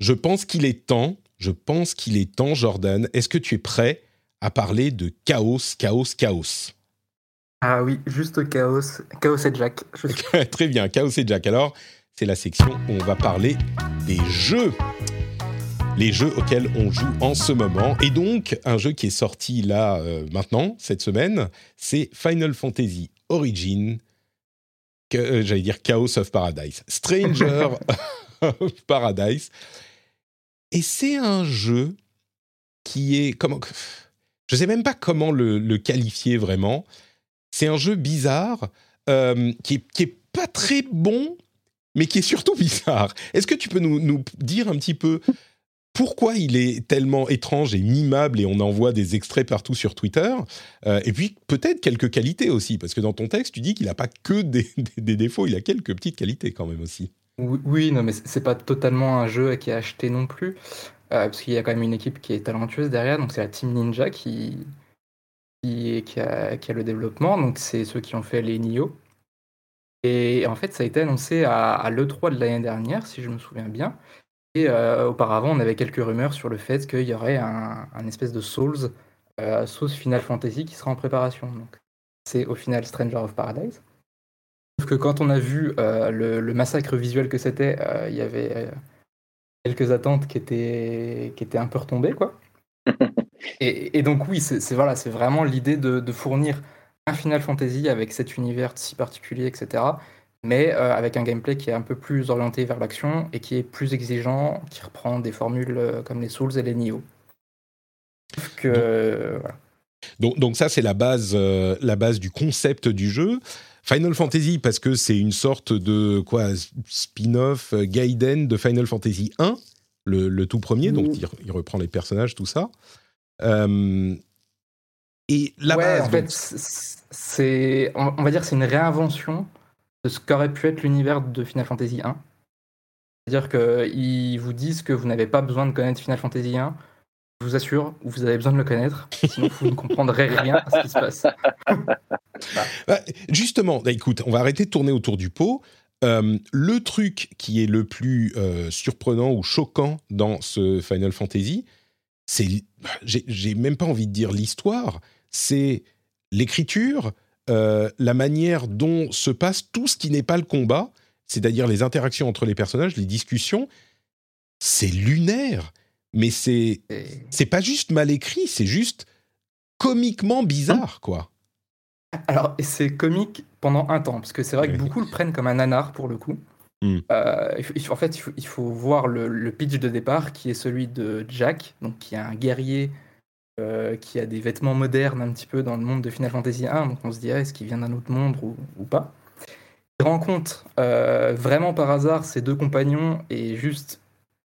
Je pense qu'il est temps, je pense qu'il est temps, Jordan. Est-ce que tu es prêt à parler de chaos, chaos, chaos? Ah oui, juste chaos, chaos et Jack. Très bien, chaos et Jack. Alors, c'est la section où on va parler des jeux. Les jeux auxquels on joue en ce moment. Et donc, un jeu qui est sorti là, euh, maintenant, cette semaine, c'est Final Fantasy Origin. Euh, j'allais dire Chaos of Paradise. Stranger of Paradise. Et c'est un jeu qui est comment je sais même pas comment le, qualifier vraiment. C'est un jeu bizarre euh, qui, est, pas très bon, mais qui est surtout bizarre. Est-ce que tu peux nous, dire un petit peu pourquoi il est tellement étrange et mimable et on en voit des extraits partout sur Twitter euh, Et puis peut-être quelques qualités aussi, parce que dans ton texte, tu dis qu'il n'a pas que des, défauts, il a quelques petites qualités quand même aussi. Oui, non, mais c'est pas totalement un jeu qui est acheté non plus, euh, parce qu'il y a quand même une équipe qui est talentueuse derrière, donc c'est la Team Ninja qui, qui, a, qui a le développement, donc c'est ceux qui ont fait les Nioh. Et en fait, ça a été annoncé à, l'E3 de l'année dernière, si je me souviens bien. Et euh, auparavant, on avait quelques rumeurs sur le fait qu'il y aurait un, espèce de Souls, euh, sauce Final Fantasy qui sera en préparation. Donc, c'est au final Stranger of Paradise. Que quand on a vu euh, le, massacre visuel que c'était, euh, il y avait euh, quelques attentes qui étaient, qui étaient un peu retombées, quoi. et, donc oui, c'est voilà, c'est vraiment l'idée de, fournir un Final Fantasy avec cet univers si particulier, etc. Mais avec un gameplay qui est un peu plus orienté vers l'action et qui est plus exigeant, qui reprend des formules comme les Souls et les Nioh. donc, donc, ça, c'est la base, la base du concept du jeu. Final Fantasy parce que c'est une sorte de quoi spin-off euh, Gaiden de Final Fantasy 1, le, tout premier, donc il, reprend les personnages, tout ça. Euh, Et Ouais, base, en donc, fait, c'est, on on va dire, c'est une réinvention de ce qu'aurait pu être l'univers de Final Fantasy 1. C'est-à-dire qu'ils vous disent que vous n'avez pas besoin de connaître Final Fantasy 1. Je vous assure, vous avez besoin de le connaître, sinon vous ne comprendrez rien à ce qui se passe. Bah, justement, bah, écoute, on va arrêter de tourner autour du pot. Euh, le truc qui est le plus euh, surprenant ou choquant dans ce Final Fantasy, c'est, j'ai j'ai même pas envie de dire l'histoire, c'est l'écriture, euh, la manière dont se passe tout ce qui n'est pas le combat, c'est-à-dire les interactions entre les personnages, les discussions. C'est lunaire, mais c'est c'est pas juste mal écrit, c'est juste comiquement bizarre, quoi. Alors, c'est comique pendant un temps, parce que c'est vrai que beaucoup le prennent comme un nanar pour le coup. Hmm. Euh, il faut- en fait, il faut, il faut voir le, le pitch de départ qui est celui de Jack, donc qui est un guerrier euh, qui a des vêtements modernes un petit peu dans le monde de Final Fantasy 1, donc on se dirait est-ce qu'il vient d'un autre monde ou, ou pas? Il rencontre euh, vraiment par hasard ses deux compagnons et juste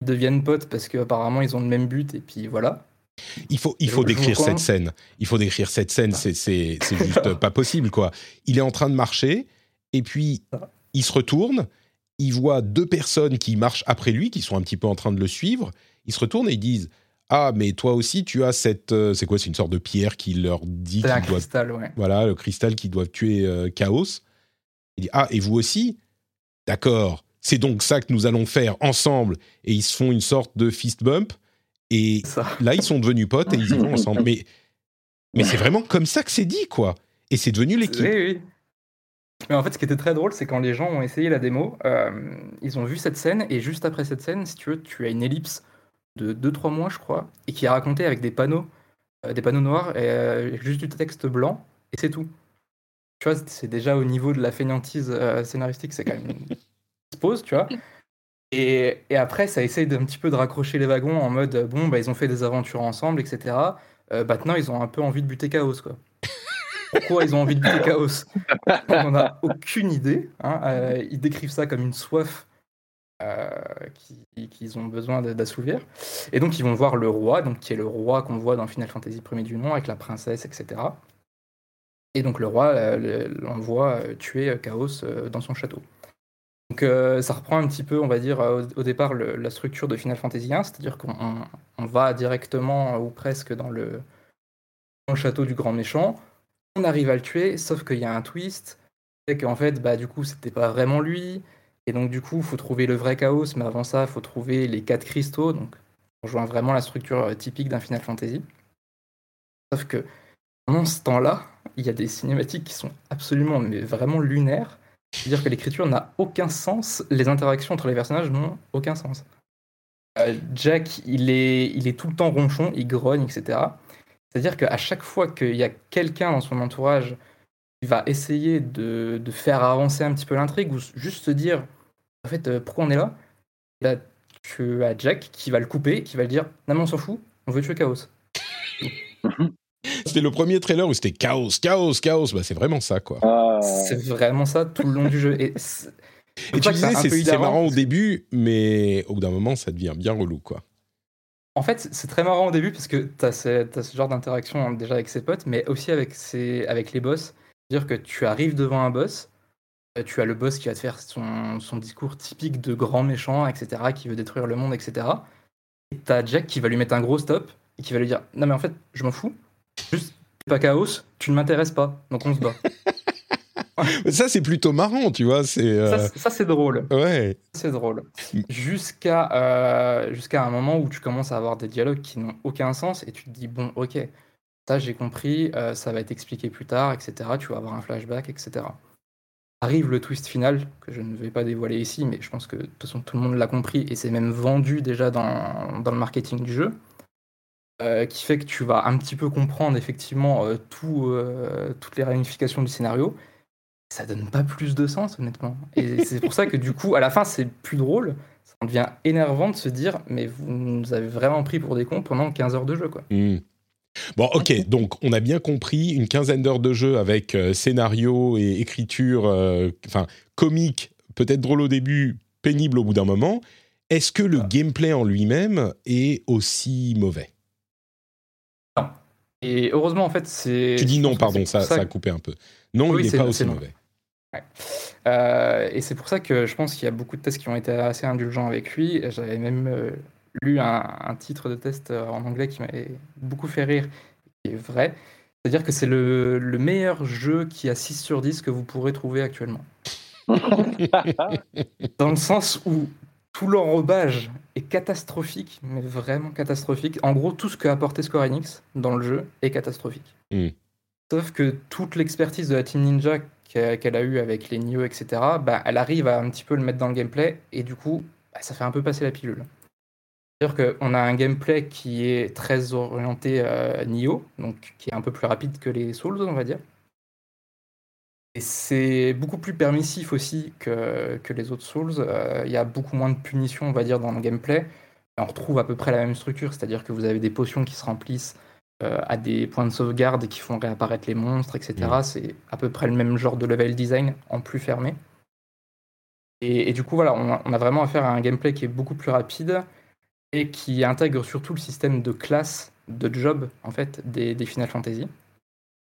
ils deviennent potes parce qu'apparemment ils ont le même but et puis voilà. Il faut, il faut décrire cette scène. Il faut décrire cette scène. C'est, c'est, c'est juste pas possible, quoi. Il est en train de marcher, et puis il se retourne. Il voit deux personnes qui marchent après lui, qui sont un petit peu en train de le suivre. Ils se retournent et ils disent Ah, mais toi aussi, tu as cette. euh, c'est quoi C'est une sorte de pierre qui leur dit C'est un cristal, ouais. Voilà, le cristal qui doivent tuer euh, Chaos. Il dit Ah, et vous aussi? D'accord. C'est donc ça que nous allons faire ensemble. Et ils se font une sorte de fist bump. Et Ça. là, ils sont devenus potes et ils y vont ensemble. Mais, mais c'est vraiment comme ça que c'est dit, quoi. Et c'est devenu l'équipe. Oui, oui. Mais en fait, ce qui était très drôle, c'est quand les gens ont essayé la démo, euh, ils ont vu cette scène, et juste après cette scène, si tu veux, tu as une ellipse de 2-3 mois, je crois, et qui est racontée avec des panneaux, euh, des panneaux noirs, et euh, juste du texte blanc, et c'est tout. Tu vois, c'est déjà au niveau de la fainéantise scénaristique, c'est quand même une se pose, tu vois. Et, et après, ça essaye d'un petit peu de raccrocher les wagons en mode, euh, bon, bah, ils ont fait des aventures ensemble, etc. Euh, maintenant, ils ont un peu envie de buter Chaos, quoi. Pourquoi ils ont envie de buter Chaos? On n'en a aucune idée. hein. Euh, ils décrivent ça comme une soif euh, qui- qu'ils ont besoin d'assouvir. Et donc, ils vont voir le roi, donc, qui est le roi qu'on voit dans Final Fantasy premier du nom, avec la princesse, etc. Et donc, le roi le- l'envoie tuer Chaos dans son château. Donc, euh, ça reprend un petit peu, on va dire, euh, au, départ, la structure de Final Fantasy 1, c'est-à-dire qu'on on- on va directement, euh, ou presque, dans le, château du grand méchant. On arrive à le tuer, sauf qu'il y a un twist, c'est qu'en fait, bah, du coup, c'était pas vraiment lui. Et donc, du coup, faut trouver le vrai chaos, mais avant ça, faut trouver les quatre cristaux. Donc, on rejoint vraiment la structure typique d'un Final Fantasy. Sauf que, pendant ce temps-là, il y a des cinématiques qui sont absolument, mais vraiment lunaires. C'est-à-dire que l'écriture n'a aucun sens, les interactions entre les personnages n'ont aucun sens. Euh, Jack, il est, il est tout le temps ronchon, il grogne, etc. C'est-à-dire qu'à chaque fois qu'il y a quelqu'un dans son entourage qui va essayer de, de faire avancer un petit peu l'intrigue ou juste se dire en fait euh, pourquoi on est là Là tu as Jack qui va le couper, qui va le dire non mais on s'en fout, on veut tuer Chaos. C'était le premier trailer où c'était chaos, chaos, chaos. Bah, c'est vraiment ça, quoi. Ah, C'est vraiment ça tout le long du jeu. Et, c'est- Et tu disais, c'est marrant au début, mais au bout d'un moment, ça devient bien relou, quoi. En fait, c'est très marrant au début parce que tu as ce genre d'interaction hein, déjà avec ses potes, mais aussi avec, ses, avec les boss. C'est-à-dire que tu arrives devant un boss, euh, tu as le boss qui va te faire son, son discours typique de grand méchant, etc., qui veut détruire le monde, etc. Et tu as Jack qui va lui mettre un gros stop et qui va lui dire Non, mais en fait, je m'en fous. Juste, t'es pas chaos, tu ne m'intéresses pas, donc on se bat. Ça, c'est plutôt marrant, tu vois. C'est. euh, Ça, c'est- ça, c'est drôle. Ouais. C'est drôle. Mm. Jusqu'à euh, jusqu'à un moment où tu commences à avoir des dialogues qui n'ont aucun sens et tu te dis, bon, ok, ça j'ai compris, euh, ça va être expliqué plus tard, etc. Tu vas avoir un flashback, etc. Arrive le twist final, que je ne vais pas dévoiler ici, mais je pense que de toute façon tout le monde l'a compris et c'est même vendu déjà dans, dans le marketing du jeu. Euh, qui fait que tu vas un petit peu comprendre effectivement euh, tout, euh, toutes les ramifications du scénario ça donne pas plus de sens, honnêtement. Et c'est pour ça que du coup, à la fin, c'est plus drôle. Ça devient énervant de se dire, mais vous nous avez vraiment pris pour des cons pendant 15 heures de jeu, quoi. Hmm. Bon, ok, donc on a bien compris une quinzaine d'heures de jeu avec scénario et écriture, enfin comique, peut-être drôle au début, pénible au bout d'un moment. Est-ce que le Ah. gameplay en lui-même est aussi mauvais? Et heureusement, en fait, c'est. Tu dis non, pardon, ça, ça, a coupé un peu. Non, il n'est pas aussi mauvais. Euh, et c'est pour ça que je pense qu'il y a beaucoup de tests qui ont été assez indulgents avec lui. J'avais même euh, lu un, titre de test euh, en anglais qui m'avait beaucoup fait rire, qui est vrai. C'est-à-dire que c'est le, le, meilleur jeu qui a 6 sur 10 que vous pourrez trouver actuellement. Dans le sens où tout l'enrobage est catastrophique, mais vraiment catastrophique. En gros, tout ce qu'a apporté Square Enix dans le jeu est catastrophique. Hmm. Sauf que toute l'expertise de la Team Ninja qu'elle a eu avec les Nioh, etc., bah, elle arrive à un petit peu le mettre dans le gameplay, et du coup, bah, ça fait un peu passer la pilule. C'est-à-dire qu'on a un gameplay qui est très orienté euh, Nioh, donc qui est un peu plus rapide que les Souls, on va dire. Et c'est beaucoup plus permissif aussi que, que les autres Souls. Euh, il y a beaucoup moins de punitions, on va dire, dans le gameplay. On retrouve à peu près la même structure, c'est-à-dire que vous avez des potions qui se remplissent euh, à des points de sauvegarde qui font réapparaître les monstres, etc. Mm. C'est à peu près le même genre de level design en plus fermé. Et, du coup, voilà, on a, vraiment affaire à un gameplay qui est beaucoup plus rapide et qui intègre surtout le système de classe, de job, en fait, des, des Final Fantasy.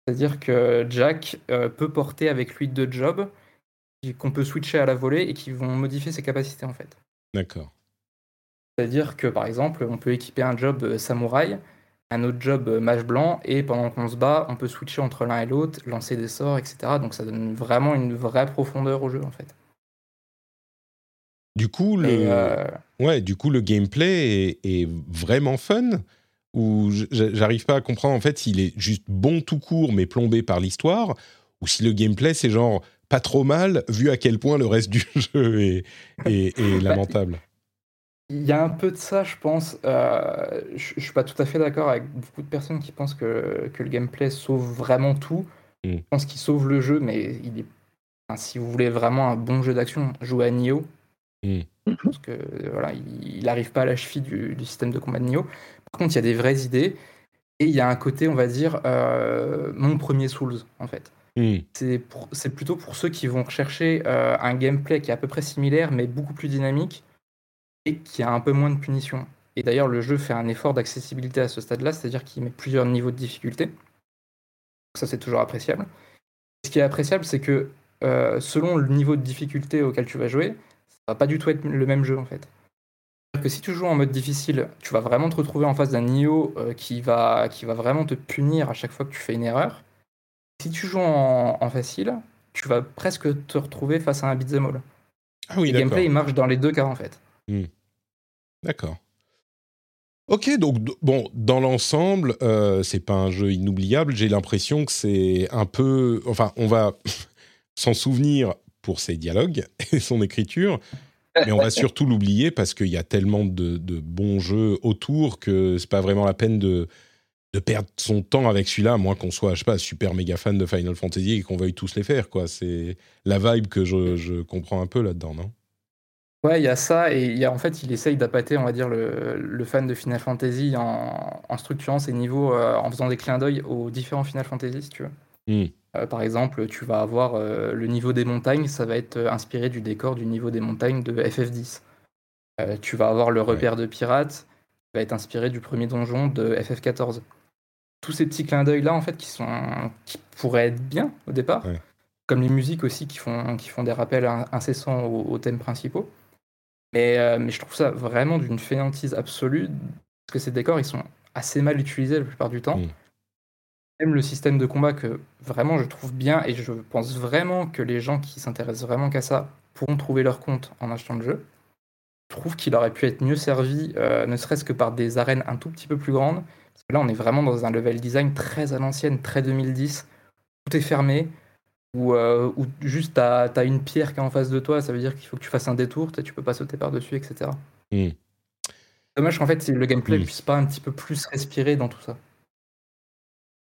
C'est-à-dire que Jack euh, peut porter avec lui deux jobs qu'on peut switcher à la volée et qui vont modifier ses capacités en fait. D'accord. C'est-à-dire que par exemple, on peut équiper un job euh, samouraï, un autre job euh, mage blanc, et pendant qu'on se bat, on peut switcher entre l'un et l'autre, lancer des sorts, etc. Donc ça donne vraiment une vraie profondeur au jeu en fait. Du coup, le, ouais, du coup, le gameplay est vraiment fun où j'arrive pas à comprendre en fait s'il est juste bon tout court mais plombé par l'histoire, ou si le gameplay c'est genre pas trop mal vu à quel point le reste du jeu est, est, bah, lamentable. Il y a un peu de ça, je pense. Euh, je, suis pas tout à fait d'accord avec beaucoup de personnes qui pensent que, que le gameplay sauve vraiment tout. Hmm. Je pense qu'il sauve le jeu, mais il est... si vous voulez vraiment un bon jeu d'action, jouez à Nioh. Hmm. Parce que voilà, il n'arrive pas à la cheville du, du, système de combat de Nioh. Par contre, il y a des vraies idées et il y a un côté, on va dire, euh, mon premier Souls, en fait. Hmm. C'est plutôt pour ceux qui vont rechercher euh, un gameplay qui est à peu près similaire, mais beaucoup plus dynamique et qui a un peu moins de punition. Et d'ailleurs, le jeu fait un effort d'accessibilité à ce stade-là, c'est-à-dire qu'il met plusieurs niveaux de difficulté. Ça, c'est toujours appréciable. Ce qui est appréciable, c'est que euh, selon le niveau de difficulté auquel tu vas jouer, ça va pas du tout être le même jeu, en fait que si tu joues en mode difficile, tu vas vraiment te retrouver en face d'un Nioh euh, qui, va, qui va vraiment te punir à chaque fois que tu fais une erreur. Si tu joues en, facile, tu vas presque te retrouver face à un beat'em all. Ah oui, Le gameplay, il marche dans les deux cas, en fait. Hmm. D'accord. Ok, donc bon, dans l'ensemble, euh, c'est pas un jeu inoubliable. J'ai l'impression que c'est un peu, enfin, on va s'en souvenir pour ses dialogues et son écriture, mais on va surtout l'oublier parce qu'il y a tellement de, bons jeux autour que c'est pas vraiment la peine de, de perdre son temps avec celui-là, à moins qu'on soit, je sais pas, super méga fan de Final Fantasy et qu'on veuille tous les faire, quoi. C'est la vibe que je, je comprends un peu là-dedans, non? Ouais, il y a ça, et il y a, en fait, il essaye d'appâter, on va dire, le, le, fan de Final Fantasy en, en structurant ses niveaux, euh, en faisant des clins d'œil aux différents Final Fantasy, si tu veux. Hmm. Euh, par exemple, tu vas avoir euh, le niveau des montagnes, ça va être euh, inspiré du décor du niveau des montagnes de FF10. tu vas avoir le repère de pirates, qui va être inspiré du premier donjon de FF14. Tous ces petits clins d'œil là, en fait, qui sont qui pourraient être bien au départ, comme les musiques aussi qui font qui font des rappels incessants aux, thèmes principaux. Mais, mais je trouve ça vraiment d'une fainéantise absolue parce que ces décors ils sont assez mal utilisés la plupart du temps. Hmm même le système de combat que vraiment je trouve bien et je pense vraiment que les gens qui s'intéressent vraiment qu'à ça pourront trouver leur compte en achetant le jeu. Je trouve qu'il aurait pu être mieux servi, euh, ne serait-ce que par des arènes un tout petit peu plus grandes. Parce que là, on est vraiment dans un level design très à l'ancienne, très 2010. Tout est fermé. Ou, euh, juste tu as, une pierre qui est en face de toi, ça veut dire qu'il faut que tu fasses un détour, tu peux pas sauter par-dessus, etc. Hmm. Dommage qu'en fait le gameplay ne hmm. puisse pas un petit peu plus respirer dans tout ça.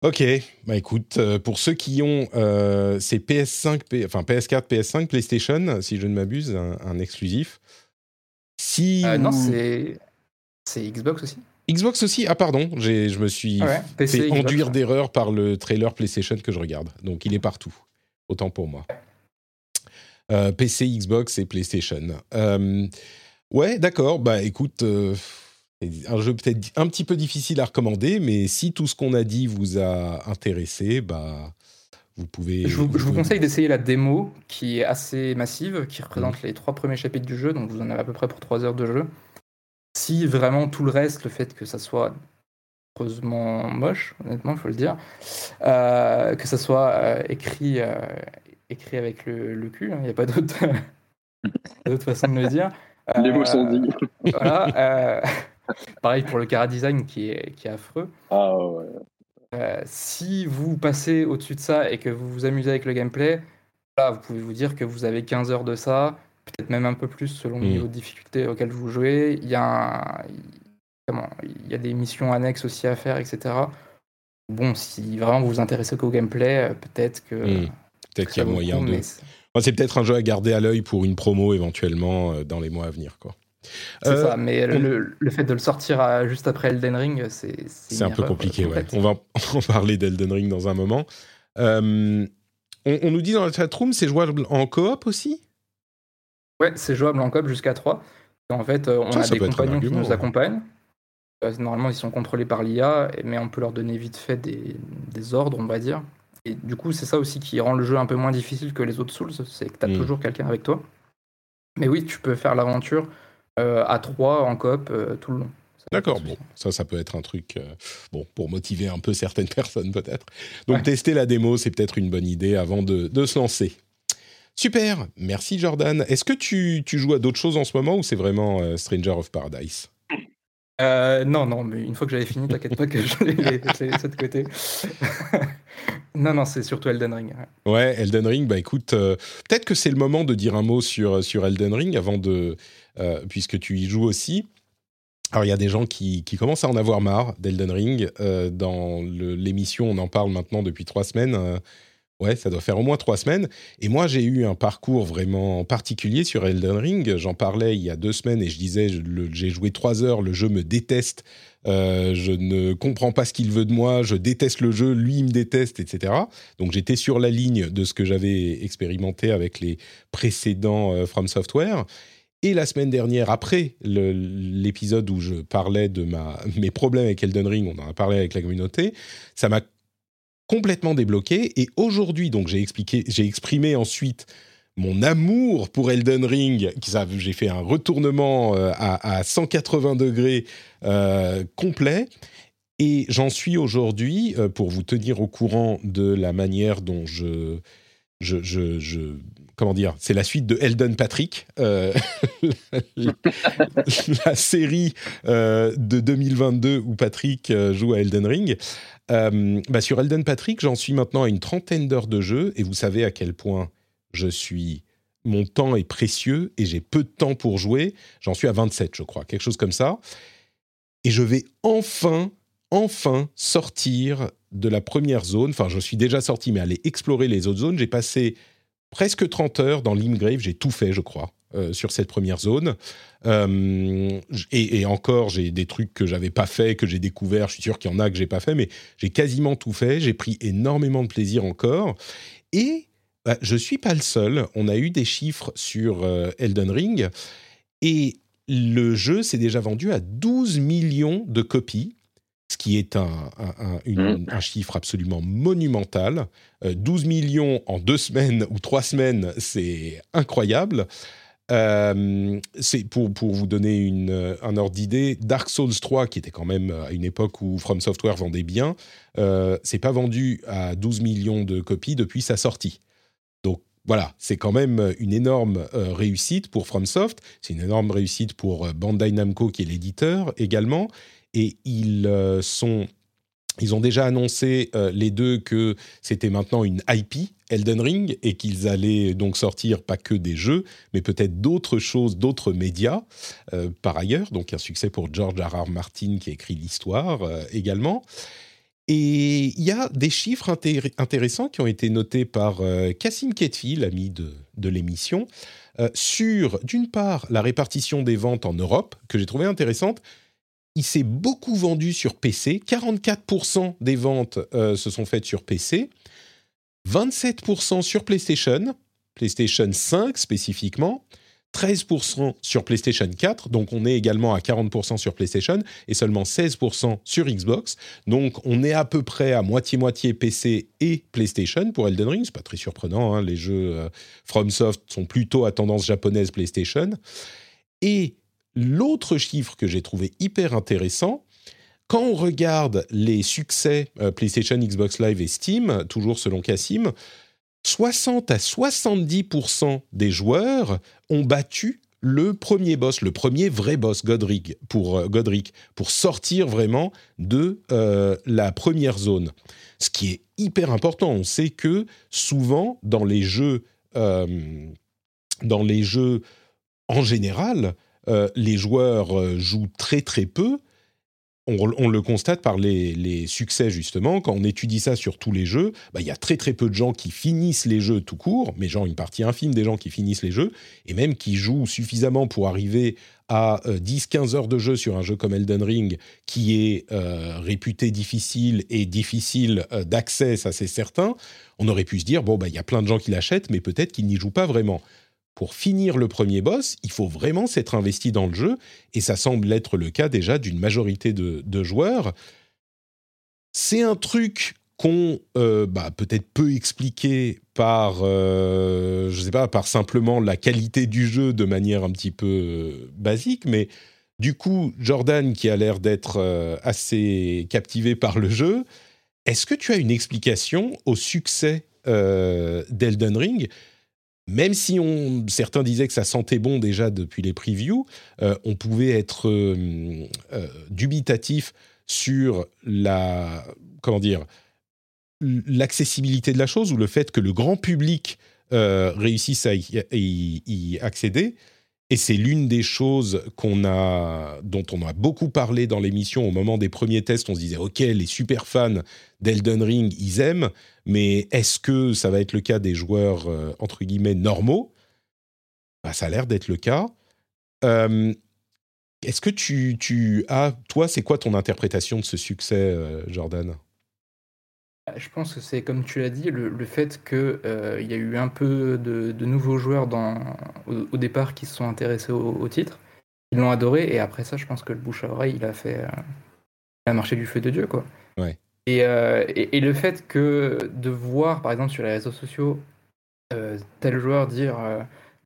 Ok, bah écoute, euh, pour ceux qui ont euh, ces PS5, enfin PS4, PS5, PlayStation, si je ne m'abuse, un, exclusif. Si euh, non, c'est c'est Xbox aussi. Xbox aussi? Ah pardon, je me suis fait enduire d'erreur par le trailer PlayStation que je regarde. Donc il est partout, autant pour moi. PC, Xbox et PlayStation. ouais, d'accord. Bah écoute, un jeu peut-être un petit peu difficile à recommander, mais si tout ce qu'on a dit vous a intéressé, bah, vous pouvez. Je vous, conseille d'essayer la démo qui est assez massive, qui représente mm. les trois premiers chapitres du jeu, donc vous en avez à peu près pour trois heures de jeu. Si vraiment tout le reste, le fait que ça soit heureusement moche, honnêtement, il faut le dire, euh, que ça soit euh, écrit, euh, écrit avec le, cul, hein, il n'y a pas d'autre façon de le dire. Les mots sont dits. Voilà. Pareil pour le cara design qui est, qui est affreux. Ah ouais. Euh, si vous passez au-dessus de ça et que vous vous amusez avec le gameplay, là, vous pouvez vous dire que vous avez 15 heures de ça, peut-être même un peu plus selon le mm. niveau de difficulté auquel vous jouez. Il y, a il y a des missions annexes aussi à faire, etc. Bon, si vraiment vous vous intéressez qu'au gameplay, euh, peut-être que. Peut-être qu'il y a moyen de. c'est peut-être un jeu à garder à l'œil pour une promo éventuellement euh, dans les mois à venir. Quoi. C'est euh, ça, mais le, fait de le sortir juste après Elden Ring, c'est. C'est un peu compliqué, ouais. On va en parler d'Elden Ring dans un moment. Euh, on, nous dit dans la chatroom, c'est jouable en coop aussi? Ouais, c'est jouable en coop jusqu'à 3. En fait, euh, on a des compagnons qui nous accompagnent. Normalement, ils sont contrôlés par l'IA, mais on peut leur donner vite fait des, des ordres, on va dire. Et du coup, c'est ça aussi qui rend le jeu un peu moins difficile que les autres Souls, c'est que tu as hmm. toujours quelqu'un avec toi. Mais oui, tu peux faire l'aventure à 3 en coop euh, tout le long. D'accord, bon, ça, ça peut être un truc euh, bon, pour motiver un peu certaines personnes peut-être. Donc tester la démo, c'est peut-être une bonne idée avant de, de se lancer. Super, merci Jordan. Est-ce que tu, tu, joues à d'autres choses en ce moment ou c'est vraiment Stranger of Paradise? Non, non, mais une fois que j'avais fini, t'inquiète pas que je l'ai laissé de côté. non, non, c'est surtout Elden Ring. Ouais. Elden Ring, bah écoute, peut-être que c'est le moment de dire un mot sur, sur Elden Ring avant de, euh, puisque tu y joues aussi. Alors il y a des gens qui, commencent à en avoir marre d'Elden Ring. Euh, dans l'émission, on en parle maintenant depuis trois semaines. Euh, ouais, ça doit faire au moins trois semaines. Et moi, j'ai eu un parcours vraiment particulier sur Elden Ring. J'en parlais il y a deux semaines et je disais, j'ai joué trois heures, le jeu me déteste. je ne comprends pas ce qu'il veut de moi, je déteste le jeu, lui il me déteste, etc. Donc j'étais sur la ligne de ce que j'avais expérimenté avec les précédents From Software. Et la semaine dernière, après l'épisode où je parlais de ma, mes problèmes avec Elden Ring, on en a parlé avec la communauté, ça m'a complètement débloqué. Et aujourd'hui, donc j'ai exprimé ensuite mon amour pour Elden Ring, j'ai fait un retournement euh, à, 180 degrés euh, complet. Et j'en suis aujourd'hui, euh, pour vous tenir au courant de la manière dont je, je comment dire, c'est la suite de Elden Patrick, euh, la, série euh, de 2022 où Patrick euh, joue à Elden Ring. Bah, sur Elden Patrick, j'en suis maintenant à une trentaine d'heures de jeu et vous savez à quel point je suis. Mon temps est précieux et j'ai peu de temps pour jouer. J'en suis à 27, je crois, quelque chose comme ça. Et je vais enfin, enfin sortir de la première zone. Enfin, je suis déjà sorti, mais aller explorer les autres zones. J'ai passé presque 30 heures dans Limgrave, j'ai tout fait, je crois, euh, sur cette première zone. Euh, et, encore, j'ai des trucs que j'avais pas fait, que j'ai découvert. Je suis sûr qu'il y en a que j'ai pas fait, mais j'ai quasiment tout fait. J'ai pris énormément de plaisir encore. Et bah, je suis pas le seul. On a eu des chiffres sur euh, Elden Ring. Et le jeu s'est déjà vendu à 12 millions de copies ce qui est un, mm. un, chiffre absolument monumental. 12 euh, millions en deux semaines ou trois semaines, c'est incroyable. Euh, c'est pour, pour vous donner une, un ordre d'idée, Dark Souls 3, qui était quand même à une époque où From Software vendait bien, euh, c'est pas vendu à 12 millions de copies depuis sa sortie. Donc voilà, c'est quand même une énorme euh, réussite pour FromSoft, c'est une énorme réussite pour Bandai Namco qui est l'éditeur également, et ils euh, ils ont déjà annoncé euh, les deux que c'était maintenant une IP Elden Ring et qu'ils allaient donc sortir pas que des jeux, mais peut-être d'autres choses, d'autres médias euh, par ailleurs. Donc un succès pour George R. R. Martin qui écrit l'histoire également. Et il y a des chiffres intéressants qui ont été notés par Cassim Ketfi, l'ami de, de l'émission, sur d'une part la répartition des ventes en Europe, que j'ai trouvé intéressante il s'est beaucoup vendu sur PC. 44% des ventes euh, se sont faites sur PC. 27% sur PlayStation, PlayStation 5 spécifiquement. 13% sur PlayStation 4, donc on est également à 40% sur PlayStation et seulement 16% sur Xbox. Donc on est à peu près à moitié-moitié PC et PlayStation pour Elden Ring, c'est pas très surprenant, hein. les jeux euh, FromSoft sont plutôt à tendance japonaise PlayStation. Et l'autre chiffre que j'ai trouvé hyper intéressant, quand on regarde les succès euh, PlayStation, Xbox Live et Steam, toujours selon Cassim, 60 à 70% des joueurs ont battu le premier boss, le premier vrai boss, Godric, pour, euh, sortir vraiment de euh, la première zone. Ce qui est hyper important. On sait que souvent, dans les jeux en général, les joueurs jouent très très peu. On, le constate par les, succès justement. Quand on étudie ça sur tous les jeux, bah, il y a très très peu de gens qui finissent les jeux tout court, mais genre une partie infime des gens qui finissent les jeux, et même qui jouent suffisamment pour arriver à 10-15 euh, heures de jeu sur un jeu comme Elden Ring, qui est euh, réputé difficile et difficile euh, d'accès, ça c'est certain, on aurait pu se dire, bon, bah, il y a plein de gens qui l'achètent, mais peut-être qu'ils n'y jouent pas vraiment pour finir le premier boss, il faut vraiment s'être investi dans le jeu, et ça semble être le cas déjà d'une majorité de, joueurs. C'est un truc qu'on euh, bah, peut-être peut expliquer par, euh, je sais pas, par simplement la qualité du jeu de manière un petit peu euh, basique, mais du coup, Jordan, qui a l'air d'être assez captivé par le jeu, est-ce que tu as une explication au succès d'Elden Ring? Même si on, certains disaient que ça sentait bon déjà depuis les previews, euh, on pouvait être euh, euh, dubitatif sur la comment dire l'accessibilité de la chose ou le fait que le grand public réussisse à y accéder. Et c'est l'une des choses dont on a beaucoup parlé dans l'émission au moment des premiers tests. On se disait, OK, les super fans d'Elden Ring, ils aiment, mais est-ce que ça va être le cas des joueurs, euh, entre guillemets, normaux? Bah, Ça a l'air d'être le cas. Euh, est-ce que tu, as, toi, c'est quoi ton interprétation de ce succès, euh, Jordan? Je pense que c'est comme tu l'as dit, le, fait qu'il euh, y a eu un peu de, nouveaux joueurs dans, au, départ qui se sont intéressés au, titre. Ils l'ont adoré et après ça, je pense que le bouche à oreille, il a fait euh, marché du feu de Dieu. Quoi. Ouais. Euh, et, et, le fait que de voir, par exemple, sur les réseaux sociaux, tel joueur dire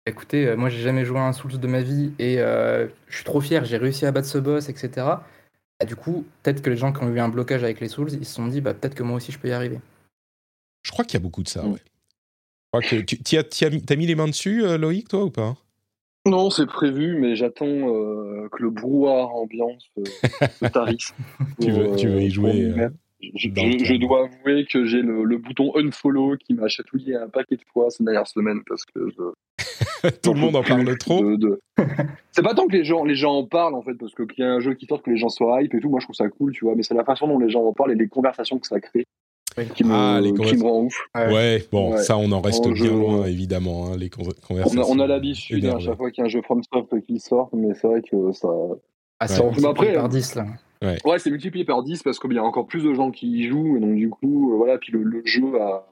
écoutez, moi j'ai jamais joué à un Souls de ma vie et je suis trop fier, j'ai réussi à battre ce boss, etc. Bah, du coup, peut-être que les gens qui ont eu un blocage avec les Souls, ils se sont dit, bah, peut-être que moi aussi je peux y arriver. Je crois qu'il y a beaucoup de ça, mm. ouais. Je tu as, mis les mains dessus, euh, Loïc, toi, ou pas Non, c'est prévu, mais j'attends euh, que le brouhaha ambiance euh, se tarisse. tu, veux, tu, veux, y jouer je, dois avouer que j'ai le, bouton unfollow qui m'a chatouillé un paquet de fois ces dernières semaines parce que tout le monde en parle trop. c'est pas tant que les gens, les gens en parlent en fait parce que qu'il y a un jeu qui sort que les gens soient hype et tout, moi je trouve ça cool, tu vois, mais c'est la façon dont les gens en parlent et les conversations que ça crée. Qui me, ah, les qui me rend ouf. Ouais, bon, ça on en reste bien loin évidemment, hein, les conversations. On a, l'habitude hein, à chaque fois qu'il y a un jeu FromSoft qui sort, mais c'est vrai que ça. Ah, c'est après par 10 là. Ouais, c'est multiplié par 10 parce qu'il y a encore plus de gens qui y jouent. Et donc, du coup, euh, voilà. Puis le, jeu a.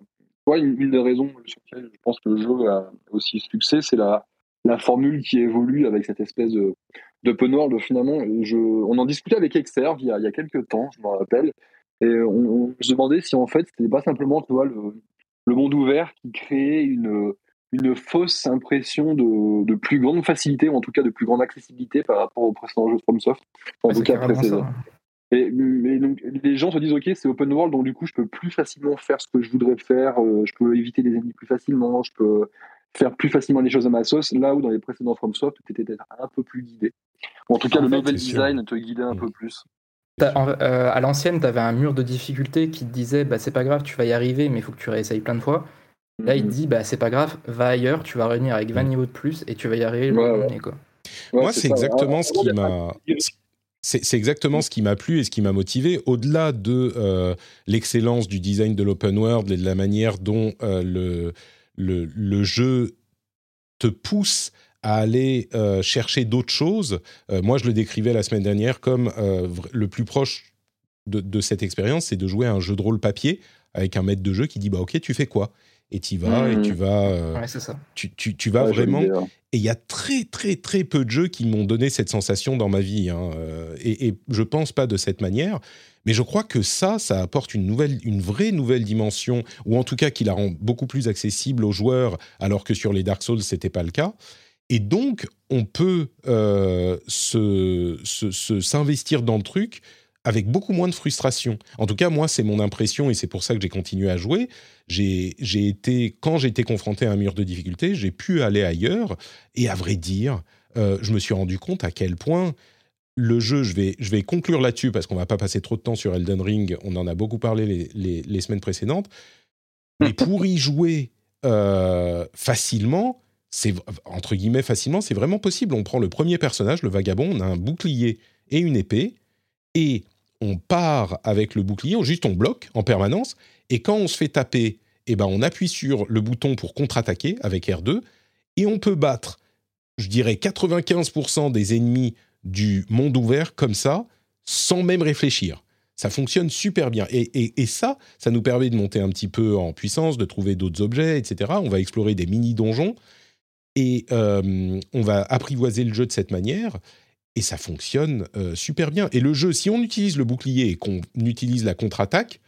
Ouais, une, des raisons sur lesquelles je pense que le jeu a aussi succès, c'est la, la formule qui évolue avec cette espèce de d'open world finalement. Je, on en discutait avec Exerve il y a, il y a quelques temps, je me rappelle, et on, se demandait si en fait c'était pas simplement tu vois, le, le monde ouvert qui créait une, une fausse impression de, de, plus grande facilité, ou en tout cas de plus grande accessibilité par rapport aux précédents jeux de FromSoft. En tout cas précédents. Et, donc, les gens se disent, OK, c'est open world, donc du coup, je peux plus facilement faire ce que je voudrais faire, euh, je peux éviter des ennemis plus facilement, je peux faire plus facilement les choses à ma sauce, là où dans les précédents FromSoft, tu étais peut-être un peu plus guidé. en tout cas, le level design te guidait un mm. peu plus. Euh, à l'ancienne, tu avais un mur de difficulté qui te disait bah, c'est pas grave, tu vas y arriver, mais il faut que tu réessayes plein de fois. Là, il te mm-hmm. dit bah, c'est pas grave, va ailleurs, tu vas revenir avec 20 mm. niveaux de plus et tu vas y arriver. Quoi. Moi, c'est exactement ce qui m'a. C'est exactement ce qui m'a plu et ce qui m'a motivé. Au-delà de euh, l'excellence du design de l'open world et de la manière dont euh, le, le, jeu te pousse à aller euh, chercher d'autres choses, moi je le décrivais la semaine dernière comme le plus proche de, de cette expérience, c'est de jouer à un jeu de rôle papier avec un maître de jeu qui dit bah ok tu fais quoi? Et tu vas et tu vas euh, Ouais, ça. tu, tu, tu vas Ouais, vraiment idée, hein. et il y a très très très peu de jeux qui m'ont donné cette sensation dans ma vie hein, euh, et, et je pense pas de cette manière mais je crois que ça ça apporte une nouvelle une vraie nouvelle dimension ou en tout cas qui la rend beaucoup plus accessible aux joueurs alors que sur les Dark Souls c'était pas le cas et donc on peut euh, se, se- se- s'investir dans le truc avec beaucoup moins de frustration. En tout cas, moi, c'est mon impression et c'est pour ça que j'ai continué à jouer. J'ai été, quand j'étais confronté à un mur de difficulté, j'ai pu aller ailleurs et à vrai dire, euh, je me suis rendu compte à quel point le jeu, je vais, je vais conclure là-dessus parce qu'on va pas passer trop de temps sur Elden Ring, on en a beaucoup parlé les semaines précédentes, mais pour y jouer euh, facilement, c'est entre guillemets facilement, c'est vraiment possible. On prend le premier personnage, le vagabond, on a un bouclier et une épée, et on part avec le bouclier, juste on bloque en permanence, et quand on se fait taper, eh ben on appuie sur le bouton pour contre-attaquer avec R2, et on peut battre, je dirais 95% des ennemis du monde ouvert comme ça, sans même réfléchir. Ça fonctionne super bien. Et, et- et ça, ça nous permet de monter un petit peu en puissance, de trouver d'autres objets, etc. On va explorer des mini-donjons et euh, on va apprivoiser le jeu de cette manière. Et ça fonctionne euh, super bien. Et le jeu, si on utilise le bouclier et qu'on utilise la contre-attaque,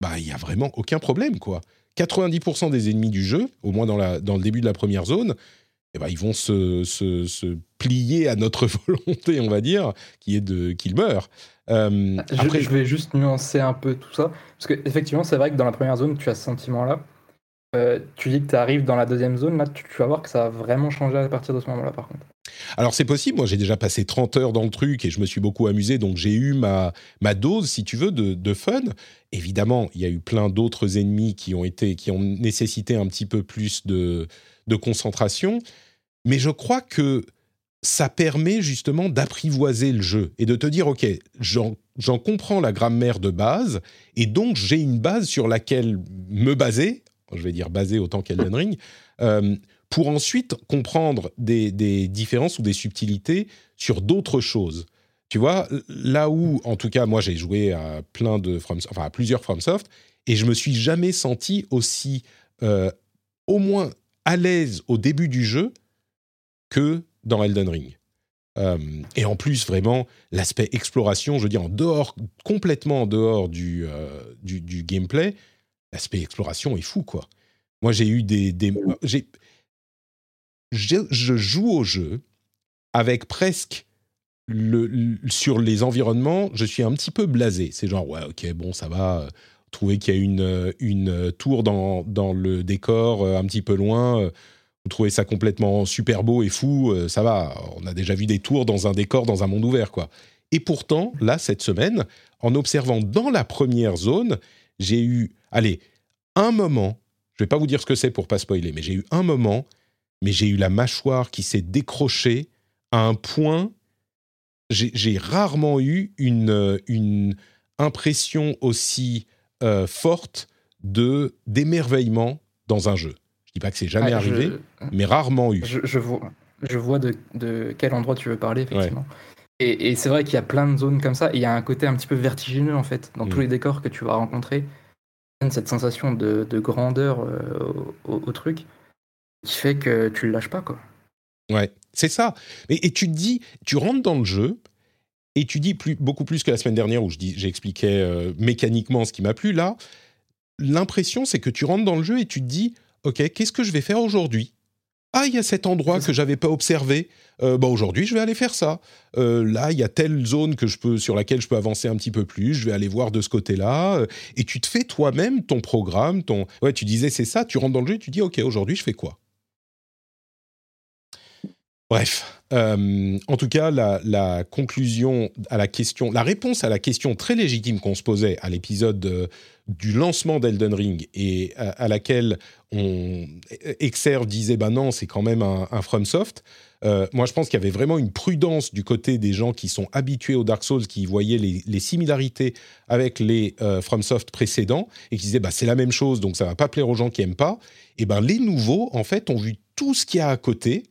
bah il y a vraiment aucun problème quoi. 90% des ennemis du jeu, au moins dans, la, dans le début de la première zone, eh ben, ils vont se, se- se plier à notre volonté, on va dire, qui est de qu'ils meurent. Euh, Je, après, je vais juste nuancer un peu tout ça. Parce que effectivement, c'est vrai que dans la première zone, tu as ce sentiment-là. Euh, tu dis que tu arrives dans la deuxième zone, là, tu, tu vas voir que ça va vraiment changer à partir de ce moment-là, par contre. Alors c'est possible, moi j'ai déjà passé 30 heures dans le truc et je me suis beaucoup amusé, donc j'ai eu ma, ma dose, si tu veux, de, de fun. Évidemment, il y a eu plein d'autres ennemis qui ont, été, qui ont nécessité un petit peu plus de, de concentration, mais je crois que ça permet justement d'apprivoiser le jeu et de te dire, ok, j'en comprends la grammaire de base, et donc j'ai une base sur laquelle me baser, je vais dire baser autant qu'Elden Ring, euh, pour ensuite comprendre des, différences ou des subtilités sur d'autres choses. Tu vois, là où, en tout cas, moi j'ai joué à plein de From, enfin à plusieurs FromSoft, et je me suis jamais senti aussi, euh, au moins à l'aise au début du jeu que dans Elden Ring. Euh, et en plus, vraiment, l'aspect exploration, je veux dire, en dehors, complètement en dehors du gameplay, l'aspect exploration est fou, quoi. Moi, j'ai eu des... des j'ai, je, je joue au jeu avec presque... Le, le- sur les environnements, je suis un petit peu blasé. C'est genre, ouais, ok, bon, ça va. euh, Trouver qu'il y a une, euh, une tour dans, dans le décor euh, un petit peu loin, euh, vous trouvez ça complètement super beau et fou, euh, ça va. On a déjà vu des tours dans un décor, dans un monde ouvert, quoi. Et pourtant, là, cette semaine, en observant dans la première zone, j'ai eu, allez, un moment, je vais pas vous dire ce que c'est pour pas spoiler, mais j'ai eu un moment, mais j'ai eu la mâchoire qui s'est décrochée à un point. J'ai rarement eu une, euh, une impression aussi euh, forte de d'émerveillement dans un jeu. Je dis pas que c'est jamais Ouais, arrivé, je- mais rarement eu. Je, je vois, je vois de, de quel endroit tu veux parler, effectivement. Et, et c'est vrai qu'il y a plein de zones comme ça, et il y a un côté un petit peu vertigineux, en fait, dans Mm. tous les décors que tu vas rencontrer. Cette sensation de, de grandeur euh, au, truc, qui fait que tu le lâches pas, quoi. Ouais, c'est ça. Et, tu te dis, tu rentres dans le jeu et tu dis plus, beaucoup plus que la semaine dernière où j'expliquais euh, mécaniquement ce qui m'a plu. Là, l'impression, c'est que tu rentres dans le jeu et tu te dis, ok, qu'est-ce que je vais faire aujourd'hui? Ah, il y a cet endroit que j'avais pas observé. Euh, bah, aujourd'hui, je vais aller faire ça. Euh, là, il y a telle zone que je peux, sur laquelle je peux avancer un petit peu plus. Je vais aller voir de ce côté-là. Euh, Et tu te fais toi-même ton programme. Ton... Ouais, tu disais, c'est ça. Tu rentres dans le jeu et tu dis, ok, aujourd'hui, je fais quoi? Bref, euh, en tout cas, la, conclusion à la question, la réponse à la question très légitime qu'on se posait à l'épisode euh, du lancement d'Elden Ring et à, laquelle on Exer disait bah non, c'est quand même un, FromSoft. Euh, moi, je pense qu'il y avait vraiment une prudence du côté des gens qui sont habitués aux Dark Souls, qui voyaient les, similarités avec les FromSoft précédents et qui disaient bah c'est la même chose, donc ça va pas plaire aux gens qui aiment pas. Et ben les nouveaux, en fait, ont vu tout ce qu'il y a à côté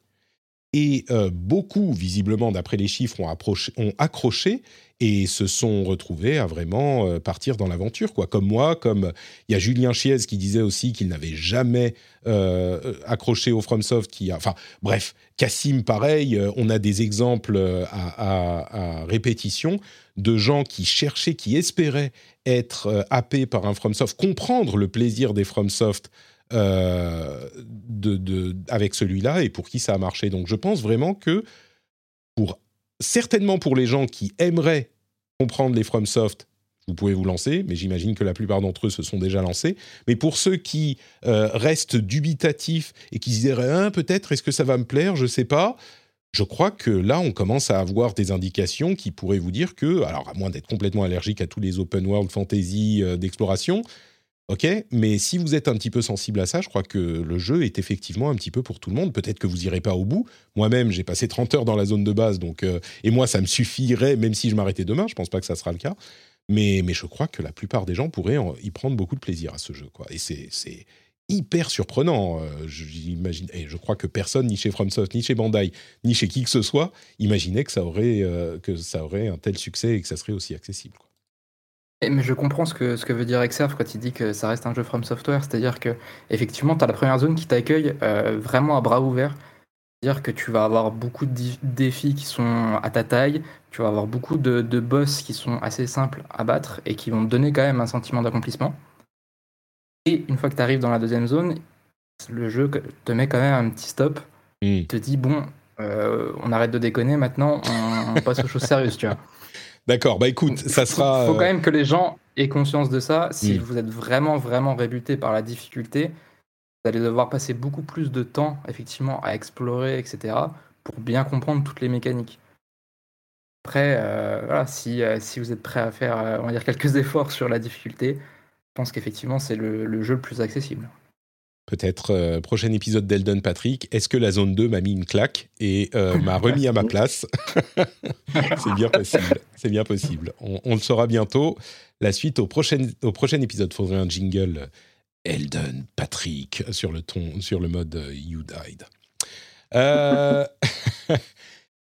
Et beaucoup, visiblement, d'après les chiffres, ont, accroché et se sont retrouvés à vraiment euh, partir dans l'aventure, quoi. Comme moi, comme il y a Julien Chiez qui disait aussi qu'il n'avait jamais euh, accroché au FromSoft, qui a, enfin, bref, Cassim, pareil. Euh, on a des exemples à, répétition de gens qui cherchaient, qui espéraient être happés par un FromSoft, comprendre le plaisir des FromSoft. De, de, avec celui-là et pour qui ça a marché. Donc je pense vraiment que pour certainement pour les gens qui aimeraient comprendre les FromSoft, vous pouvez vous lancer, mais j'imagine que la plupart d'entre eux se sont déjà lancés. Mais pour ceux qui euh, restent dubitatifs et qui se diraient hein, peut-être est-ce que ça va me plaire, je ne sais pas. Je crois que là, on commence à avoir des indications qui pourraient vous dire que, alors à moins d'être complètement allergique à tous les open world fantasy euh, d'exploration, Ok, mais si vous êtes un petit peu sensible à ça, je crois que le jeu est effectivement un petit peu pour tout le monde. Peut-être que vous irez pas au bout. Moi-même, j'ai passé 30 heures dans la zone de base, donc euh, et moi, ça me suffirait, même si je m'arrêtais demain. Je pense pas que ça sera le cas. Mais, je crois que la plupart des gens pourraient y prendre beaucoup de plaisir à ce jeu, quoi. Et c'est hyper surprenant. Euh, j'imagine, et je crois que personne, ni chez FromSoft, ni chez Bandai, ni chez qui que ce soit, imaginait que ça aurait, euh, un tel succès et que ça serait aussi accessible. Mais je comprends ce que, ce que veut dire Exerf quand il dit que ça reste un jeu From Software, c'est-à-dire que effectivement, tu as la première zone qui t'accueille euh, vraiment à bras ouverts. C'est-à-dire que tu vas avoir beaucoup de défis qui sont à ta taille, tu vas avoir beaucoup de, de, boss qui sont assez simples à battre et qui vont te donner quand même un sentiment d'accomplissement. Et une fois que tu arrives dans la deuxième zone, le jeu te met quand même un petit stop, il te dit bon, euh, on arrête de déconner maintenant, on, on passe aux choses sérieuses, tu vois. D'accord, bah écoute, ça sera. Il faut quand même que les gens aient conscience de ça. Si hmm. vous êtes vraiment, vraiment rébuté par la difficulté, vous allez devoir passer beaucoup plus de temps, effectivement, à explorer, etc., pour bien comprendre toutes les mécaniques. Après, euh, voilà, si, euh, si vous êtes prêt à faire, euh, on va dire, quelques efforts sur la difficulté, je pense qu'effectivement, c'est le jeu le plus accessible peut-être euh, prochain épisode d'Eldon Patrick, est-ce que la zone 2 m'a mis une claque et euh, m'a remis à ma place? C'est bien possible, c'est bien possible. On, le saura bientôt. La suite au prochain, au prochain épisode, faudrait un jingle Eldon Patrick sur le ton, sur le mode euh, You Died.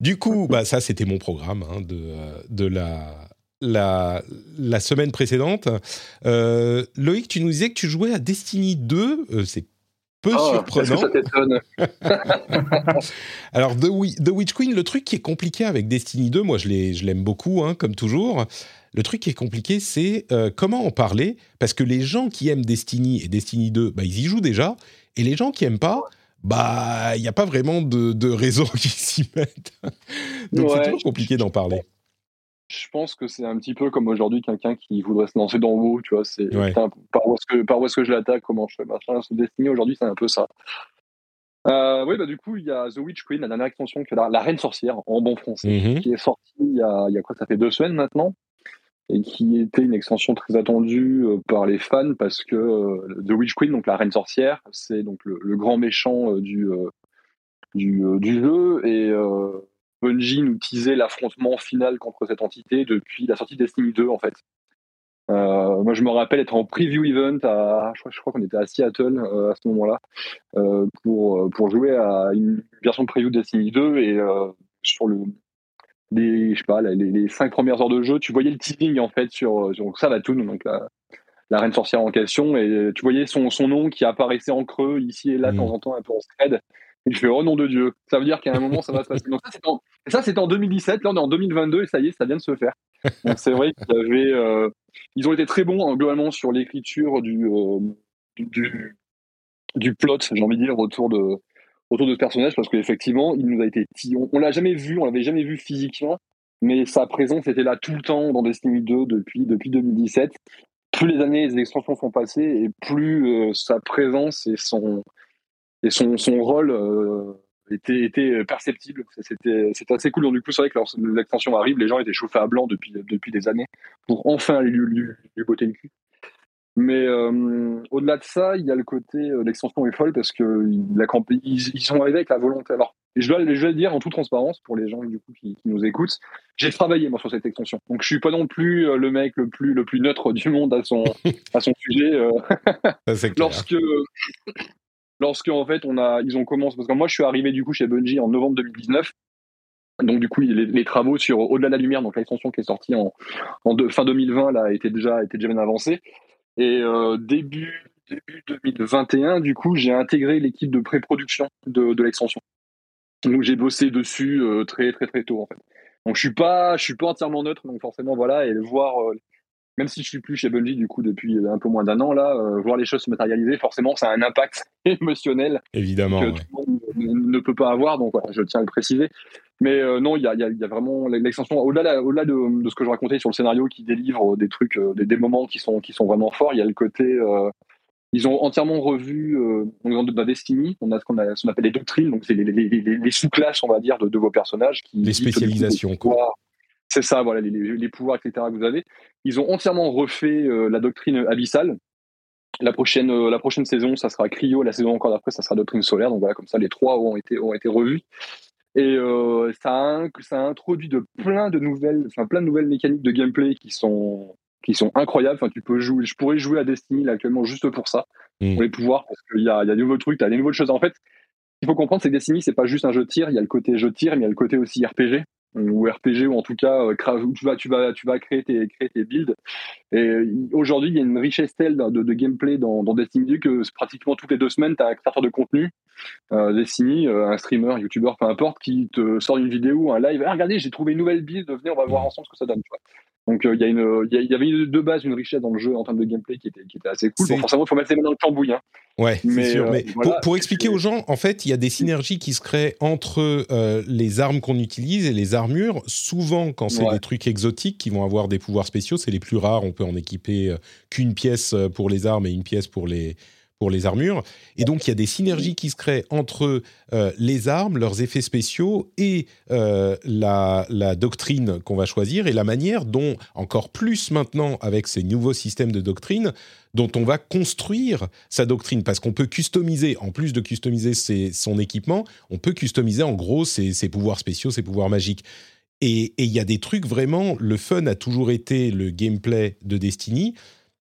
du coup, bah, ça c'était mon programme hein, de, de la, la, la, semaine précédente. Loïc, tu nous disais que tu jouais à Destiny 2. c'est peu oh, surprenant. Alors, The, Witch Queen, le truc qui est compliqué avec Destiny 2, moi je l'aime beaucoup, hein, comme toujours. Le truc qui est compliqué, c'est euh, comment en parler, parce que les gens qui aiment Destiny et Destiny 2, bah, ils y jouent déjà, et les gens qui aiment pas, bah, il n'y a pas vraiment de, de réseau qui s'y mettent. Donc c'est toujours compliqué d'en parler je pense que c'est un petit peu comme aujourd'hui quelqu'un qui voudrait se lancer dans WoW, tu vois, c'est par où est-ce que par où est-ce que je l'attaque, comment je fais machin, se Destiny aujourd'hui, c'est un peu ça. Euh, oui, bah du coup, il y a The Witch Queen, la dernière extension qui est la, Reine Sorcière en bon français, mm-hmm. qui est sortie il y, a, il y a quoi Ça fait deux semaines maintenant, et qui était une extension très attendue euh, par les fans parce que euh, The Witch Queen, donc la Reine Sorcière, c'est donc le, grand méchant du, du, du, jeu et Bungie nous teasait l'affrontement final contre cette entité depuis la sortie de Destiny 2 en fait. Euh, moi, je me rappelle être en preview event à, je crois, qu'on était à Seattle euh, à ce moment-là euh, pour pour jouer à une version de preview de Destiny 2 et sur le les je sais pas les, cinq premières heures de jeu, tu voyais le teasing en fait sur sur Savatoon, donc la, la reine sorcière en question, et tu voyais son son nom qui apparaissait en creux ici et là de temps mmh. en temps un peu en scred. Et je fais oh nom de Dieu, ça veut dire qu'à un moment ça va se passer. Ça c'était en, 2017, là on est en 2022 et ça y est, ça vient de se faire. C'est vrai qu'ils avaient, euh, ils ont été très bons hein, globalement sur l'écriture du, euh, du, du plot, j'ai envie de dire autour de autour de ce personnage parce qu'effectivement il nous a été, on, on l'a jamais vu, on l'avait jamais vu physiquement, mais sa présence était là tout le temps dans Destiny 2 depuis depuis 2017. Plus les années, les extensions sont passées et plus euh, sa présence et son et son, son rôle euh, était, était perceptible. C'était assez cool. Donc, du coup, c'est vrai que lorsque l'extension arrive, les gens étaient chauffés à blanc depuis, depuis des années pour enfin lui, lui, lui botter le cul. Mais euh, au-delà de ça, il y a le côté, euh, l'extension est folle parce que la, ils, ils, sont arrivés avec la volonté. Alors, je dois, je dois le dire en toute transparence pour les gens du coup qui, qui nous écoutent, j'ai travaillé moi sur cette extension. Donc je suis pas non plus le mec le plus le plus neutre du monde à son à son sujet. lorsque lorsqu'en fait on a, ils ont commencé, parce que moi je suis arrivé du coup chez Bungie en novembre 2019. Donc du coup, les, travaux sur Au-delà de la lumière, donc l'extension qui est sortie en, fin 2020, là, étaient déjà, étaient déjà bien avancés. Et euh, début, début 2021, du coup, j'ai intégré l'équipe de pré-production de, l'extension. Donc j'ai bossé dessus euh, très très très tôt en fait. Donc je suis pas, je suis pas entièrement neutre, donc forcément voilà, et voir euh, même si je suis plus chez Bungie du coup depuis un peu moins d'un an là, euh, voir les choses se matérialiser, forcément, ça a un impact émotionnel évidemment que tout le monde ne peut pas avoir. Donc voilà, je tiens à le préciser. Mais euh, non, il y a, y a, vraiment l'extension au-delà, au-delà de, de, ce que je racontais sur le scénario qui délivre des trucs, euh, des, des, moments qui sont qui sont vraiment forts. Il y a le côté ils ont entièrement revu dans Destiny. On a ce qu'on a, appelle les doctrines, donc c'est les, les, les, sous-classes, on va dire, de, de vos personnages. Qui les spécialisations, quoi. C'est ça, voilà, les, pouvoirs, etc. que vous avez. Ils ont entièrement refait euh, la doctrine abyssale. La prochaine, euh, la prochaine saison, ça sera Cryo. La saison encore d'après, ça sera Doctrine solaire. Donc voilà, comme ça, les trois ont été, ont été revus. Et euh, ça, a, ça a introduit de plein de nouvelles, enfin plein de nouvelles mécaniques de gameplay qui sont, qui sont incroyables. Enfin, tu peux jouer, je pourrais jouer à Destiny actuellement juste pour ça, mmh. pour les pouvoirs, parce qu'il y a, y a des nouveaux trucs, tu as des nouvelles choses. En fait, il faut comprendre, c'est que Destiny, c'est pas juste un jeu de tir. Il y a le côté jeu de tir, mais il y a le côté aussi RPG ou RPG ou en tout cas euh, tu vas tu vas tu vas créer tes créer tes builds et aujourd'hui il y a une richesse telle de, gameplay dans, dans Destiny que pratiquement toutes les deux semaines tu as un créateur de contenu euh, Destiny euh, un streamer youtubeur peu importe qui te sort une vidéo un live ah, regardez j'ai trouvé une nouvelle build venez on va voir ensemble ce que ça donne tu vois. Donc il y, a une, il y, avait de base une richesse dans le jeu en termes de gameplay qui était, qui était assez cool. Bon, forcément, il faut mettre les mains dans le cambouis. Hein. Ouais, c'est sûr. mais pour, pour, expliquer aux gens, en fait, il y a des synergies qui se créent entre les armes qu'on utilise et les armures. Souvent, quand c'est des trucs exotiques qui vont avoir des pouvoirs spéciaux, c'est les plus rares. On peut en équiper qu'une pièce pour les armes et une pièce pour les, pour les armures. Et donc, il y a des synergies qui se créent entre euh, les armes, leurs effets spéciaux et euh, la, doctrine qu'on va choisir et la manière dont, encore plus maintenant avec ces nouveaux systèmes de doctrine, dont on va construire sa doctrine. Parce qu'on peut customiser, en plus de customiser son équipement, on peut customiser en gros ses, ses pouvoirs spéciaux, ses pouvoirs magiques. Et il y a des trucs vraiment, le fun a toujours été le gameplay de Destiny.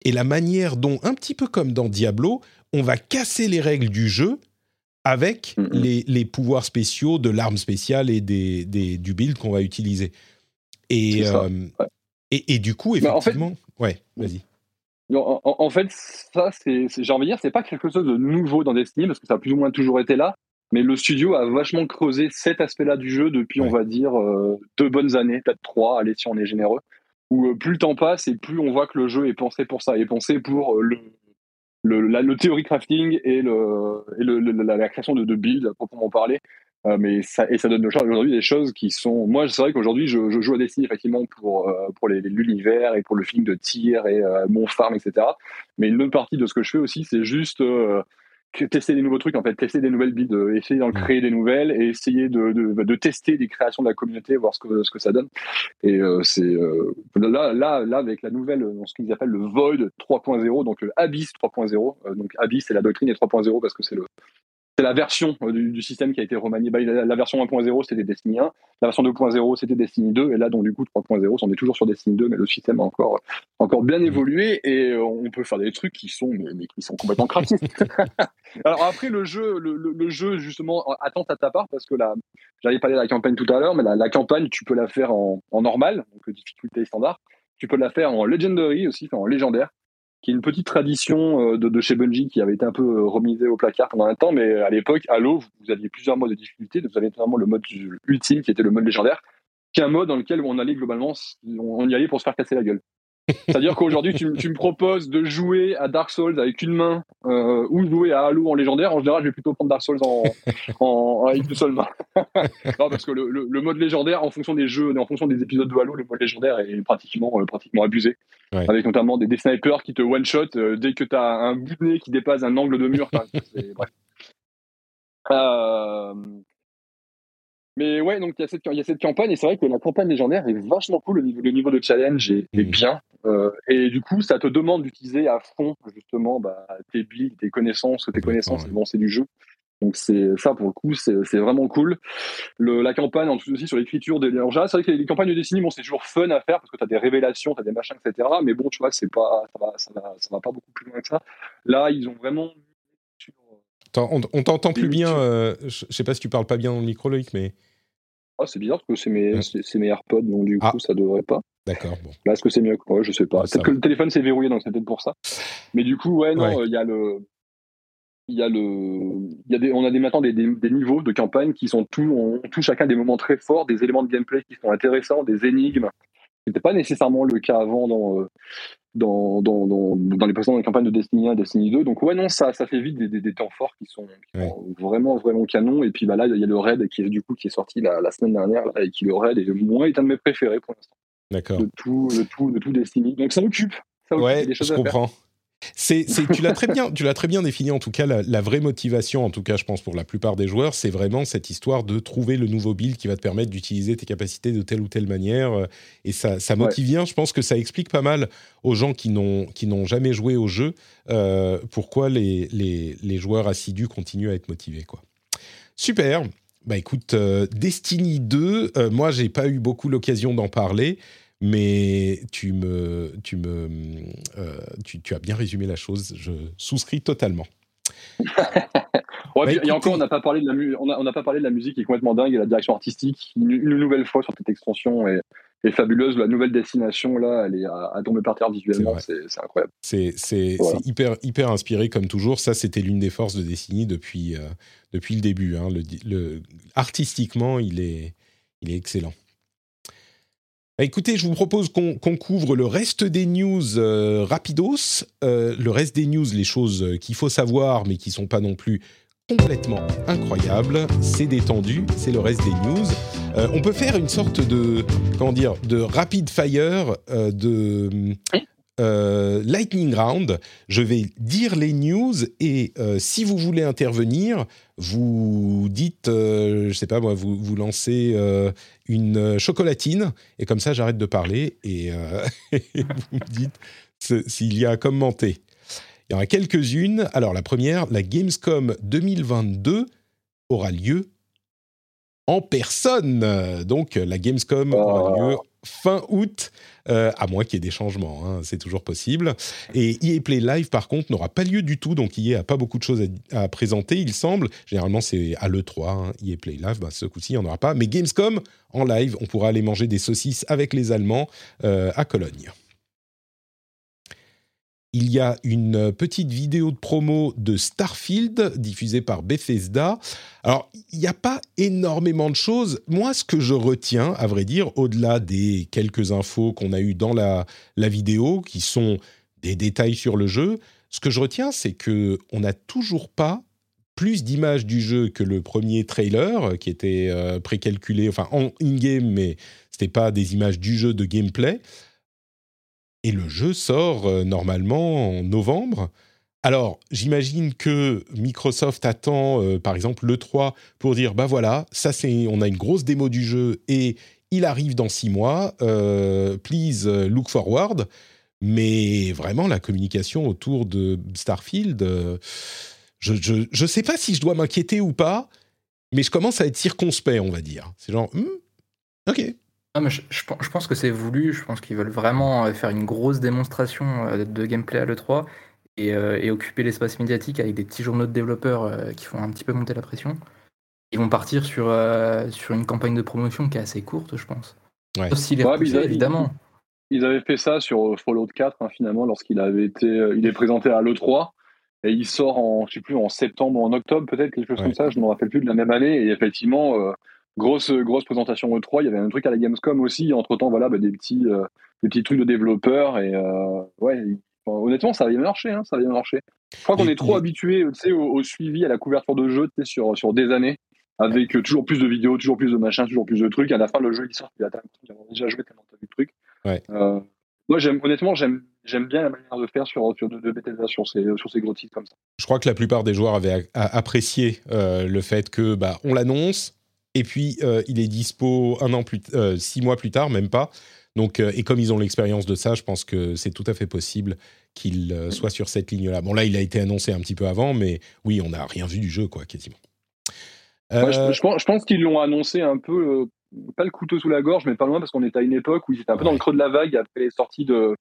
Et la manière dont, un petit peu comme dans Diablo, on va casser les règles du jeu avec les, pouvoirs spéciaux de l'arme spéciale et des, du build qu'on va utiliser. Et, euh, et, du coup, effectivement, ouais, vas-y. En, fait, ça, j'ai envie de dire, c'est pas quelque chose de nouveau dans Destiny parce que ça a plus ou moins toujours été là. Mais le studio a vachement creusé cet aspect-là du jeu depuis, on va dire, euh, deux bonnes années, peut-être trois, allez, si on est généreux. Où euh, plus le temps passe et plus on voit que le jeu est pensé pour ça, est pensé pour le, le, la, le théorie crafting et, le, et le, la, création de, de builds à proprement parler. Euh, mais ça, et ça donne aujourd'hui des choses qui sont. Moi, c'est vrai qu'aujourd'hui, je, joue à Destiny effectivement pour, euh, pour l'univers et pour le film de tir et euh, mon farm, etc. Mais une autre partie de ce que je fais aussi, c'est juste tester des nouveaux trucs, en fait, tester des nouvelles builds, euh, essayer d'en créer des nouvelles et essayer de, de, de, tester des créations de la communauté, voir ce que, ce que ça donne. Et euh, c'est euh, là, là, là, avec la nouvelle, ce qu'ils appellent le Void 3.0, donc le Abyss 3.0. donc Abyss, c'est la doctrine et 3.0 parce que c'est le, c'est la version euh, du, système qui a été remanié. Bah, la, version 1.0, c'était Destiny 1. La version 2.0, c'était Destiny 2. Et là, donc, du coup, 3.0, on est toujours sur Destiny 2, mais le système a encore, encore bien évolué et euh, on peut faire des trucs qui sont, mais, qui sont complètement craqués. Alors après, le jeu, le, jeu, justement, attend à ta part parce que là, j'avais parlé de la campagne tout à l'heure, mais la, campagne, tu peux la faire en, en normal, donc difficulté standard. Tu peux la faire en legendary aussi, en légendaire qui est une petite tradition euh, de, chez Bungie qui avait été un peu euh, remisée au placard pendant un temps, mais à l'époque, Halo, vous aviez plusieurs modes de difficulté. Vous aviez notamment le mode ultime qui était le mode légendaire, qui est un mode dans lequel on allait globalement, on y allait pour se faire casser la gueule. C'est-à-dire qu'aujourd'hui, tu, me proposes de jouer à Dark Souls avec une main euh, ou jouer à Halo en légendaire. En général, je vais plutôt prendre Dark Souls en, en, avec une seule main. non, parce que le, mode légendaire, en fonction des jeux, en fonction des épisodes de Halo, le mode légendaire est pratiquement, euh, pratiquement abusé. Avec notamment des, snipers qui te one-shot euh, dès que tu as un bout de nez qui dépasse un angle de mur. bref. Mais ouais, donc il y, a cette, y a cette campagne, et c'est vrai que la campagne légendaire est vachement cool, le niveau, le niveau de challenge est, est bien. Euh, et du coup, ça te demande d'utiliser à fond, justement, bah, tes billes, tes connaissances, tes connaissances ouais. c'est du jeu. Donc c'est ça pour le coup, c'est vraiment cool. Le, la campagne, en plus aussi sur l'écriture des. Alors c'est vrai que les, campagnes de Destiny, bon, c'est toujours fun à faire parce que tu as des révélations, tu as des machins, etc. Mais bon, tu vois, c'est pas, ça va, ça va, ça va, pas beaucoup plus loin que ça. Là, ils ont vraiment On, t'entend plus bien. Euh, je sais pas si tu parles pas bien dans le micro, Loïc, mais. Ah, c'est bizarre parce que c'est mes, c'est mes AirPods, donc du ah. coup, ça devrait pas. D'accord. Bon. Là, est-ce que c'est mieux ouais, Je sais pas. Peut-être que le téléphone s'est verrouillé, donc c'est peut-être pour ça. Mais du coup, ouais, non, il y a le. Il y a le, y a des, on a des, maintenant des, des, niveaux de campagne qui sont tous, on touche chacun des moments très forts, des éléments de gameplay qui sont intéressants, des énigmes. C'était pas nécessairement le cas avant dans, euh, dans, dans, dans, dans les précédentes campagnes de Destiny 1 Destiny 2. Donc ouais, non, ça, ça fait vite des, des, temps forts qui sont, vraiment, vraiment canons. Et puis bah, là, il y a le raid qui est, du coup, qui est sorti la, la semaine dernière et qui le raid est, moi, est un de mes préférés pour l'instant. D'accord. De tout, de tout, de tout Destiny. Donc ça occupe. Ça ouais, je comprends. C'est, tu l'as très bien, tu l'as très bien défini en tout cas. La, vraie motivation, en tout cas, je pense pour la plupart des joueurs, c'est vraiment cette histoire de trouver le nouveau build qui va te permettre d'utiliser tes capacités de telle ou telle manière. Euh, et ça, ça motive bien. Je pense que ça explique pas mal aux gens qui n'ont qui n'ont jamais joué au jeu euh, pourquoi les, les, les, joueurs assidus continuent à être motivés. Quoi. Super. Bah écoute, euh, Destiny 2, moi j'ai pas eu beaucoup l'occasion d'en parler mais tu me, tu me, euh, tu, tu, as bien résumé la chose. Je souscris totalement. ouais, et encore, on n'a pas parlé de la on n'a pas parlé de la musique qui est complètement dingue et la direction artistique. Une, nouvelle fois sur cette extension est, est, fabuleuse. La nouvelle destination là, elle est à, tomber par terre visuellement. C'est incroyable. C'est hyper hyper inspiré comme toujours. Ça, c'était l'une des forces de Destiny depuis euh, depuis le début. Hein. Le, le, artistiquement, il est il est excellent. Bah, écoutez, je vous propose qu'on couvre le reste des news euh, rapidos. Euh, le reste des news, les choses qu'il faut savoir, mais qui sont pas non plus complètement incroyables. C'est détendu, c'est le reste des news. Euh, on peut faire une sorte de comment dire de rapid fire de euh, lightning Round. Je vais dire les news et euh, si vous voulez intervenir, vous dites, euh, je sais pas moi, vous, vous lancez une chocolatine et comme ça j'arrête de parler et, vous me dites s'il y a à commenter. Il y en a quelques-unes. Alors la première, la Gamescom 2022 aura lieu en personne. Donc la Gamescom aura lieu fin août, euh, à moins qu'il y ait des changements, hein, c'est toujours possible. Et EA Play Live, par contre, n'aura pas lieu du tout, donc EA n'a pas beaucoup de choses à, présenter, il semble. Généralement, c'est à l'E3, hein, EA Play Live, bah, ce coup-ci, il n'y en aura pas. Mais Gamescom, en live, on pourra aller manger des saucisses avec les Allemands euh, à Cologne il y a une petite vidéo de promo de Starfield diffusée par Bethesda. Alors, il n'y a pas énormément de choses. Moi, ce que je retiens, à vrai dire, au-delà des quelques infos qu'on a eues dans la, vidéo, qui sont des détails sur le jeu, ce que je retiens, c'est que on n'a toujours pas plus d'images du jeu que le premier trailer, qui était euh, précalculé, enfin en in-game, mais c'était pas des images du jeu de gameplay. Et le jeu sort euh, normalement en novembre. Alors, j'imagine que Microsoft attend, euh, par exemple, le 3 pour dire, bah voilà, ça c'est, on a une grosse démo du jeu et il arrive dans six mois. Euh, please look forward. Mais vraiment, la communication autour de Starfield, je ne sais pas si je dois m'inquiéter ou pas, mais je commence à être circonspect, on va dire. C'est genre, hmm, ok, je, pense que c'est voulu. Je pense qu'ils veulent vraiment euh, faire une grosse démonstration euh, de gameplay à l'E3 euh, et, occuper l'espace médiatique avec des petits journaux de développeurs qui font un petit peu monter la pression. Ils vont partir sur, sur une campagne de promotion qui est assez courte, je pense. Ouais. évidemment. Ils, avaient fait ça sur Fallout 4, hein, finalement, lorsqu'il avait été il est présenté à l'E3. Et il sort en, je sais plus, en septembre ou en octobre, peut-être, quelque chose comme ça, je ne me rappelle plus de la même année. Et effectivement, grosse grosse présentation E3. Il y avait un truc à la Gamescom aussi. Entre temps, voilà, bah, des petits euh, des petits trucs de développeurs et euh, ouais. honnêtement, ça a bien marché. Hein, ça a bien marché. Je crois qu'on est trop habitué, tu au, suivi, à la couverture de jeu, sur sur des années, avec euh, toujours plus de vidéos, toujours plus de machins, toujours plus de trucs. À la fin, le jeu il sort, il a déjà joué tellement de trucs. Ouais. moi, j'aime honnêtement, j'aime j'aime bien la manière de faire sur, sur de, Bethesda sur ces, sur ces gros titres comme ça. Je crois que la plupart des joueurs avaient apprécié le fait que bah, on l'annonce, et puis euh, il est dispo un an plus, euh, six mois plus tard, même pas. Donc, euh, et comme ils ont l'expérience de ça, je pense que c'est tout à fait possible qu'il soit sur cette ligne-là. Bon, là, il a été annoncé un petit peu avant, mais oui, on n'a rien vu du jeu, quoi, quasiment. je, pense, qu'ils l'ont annoncé un peu, pas le couteau sous la gorge, mais pas loin, parce qu'on était à une époque où ils étaient un peu dans le creux de la vague après les sorties de,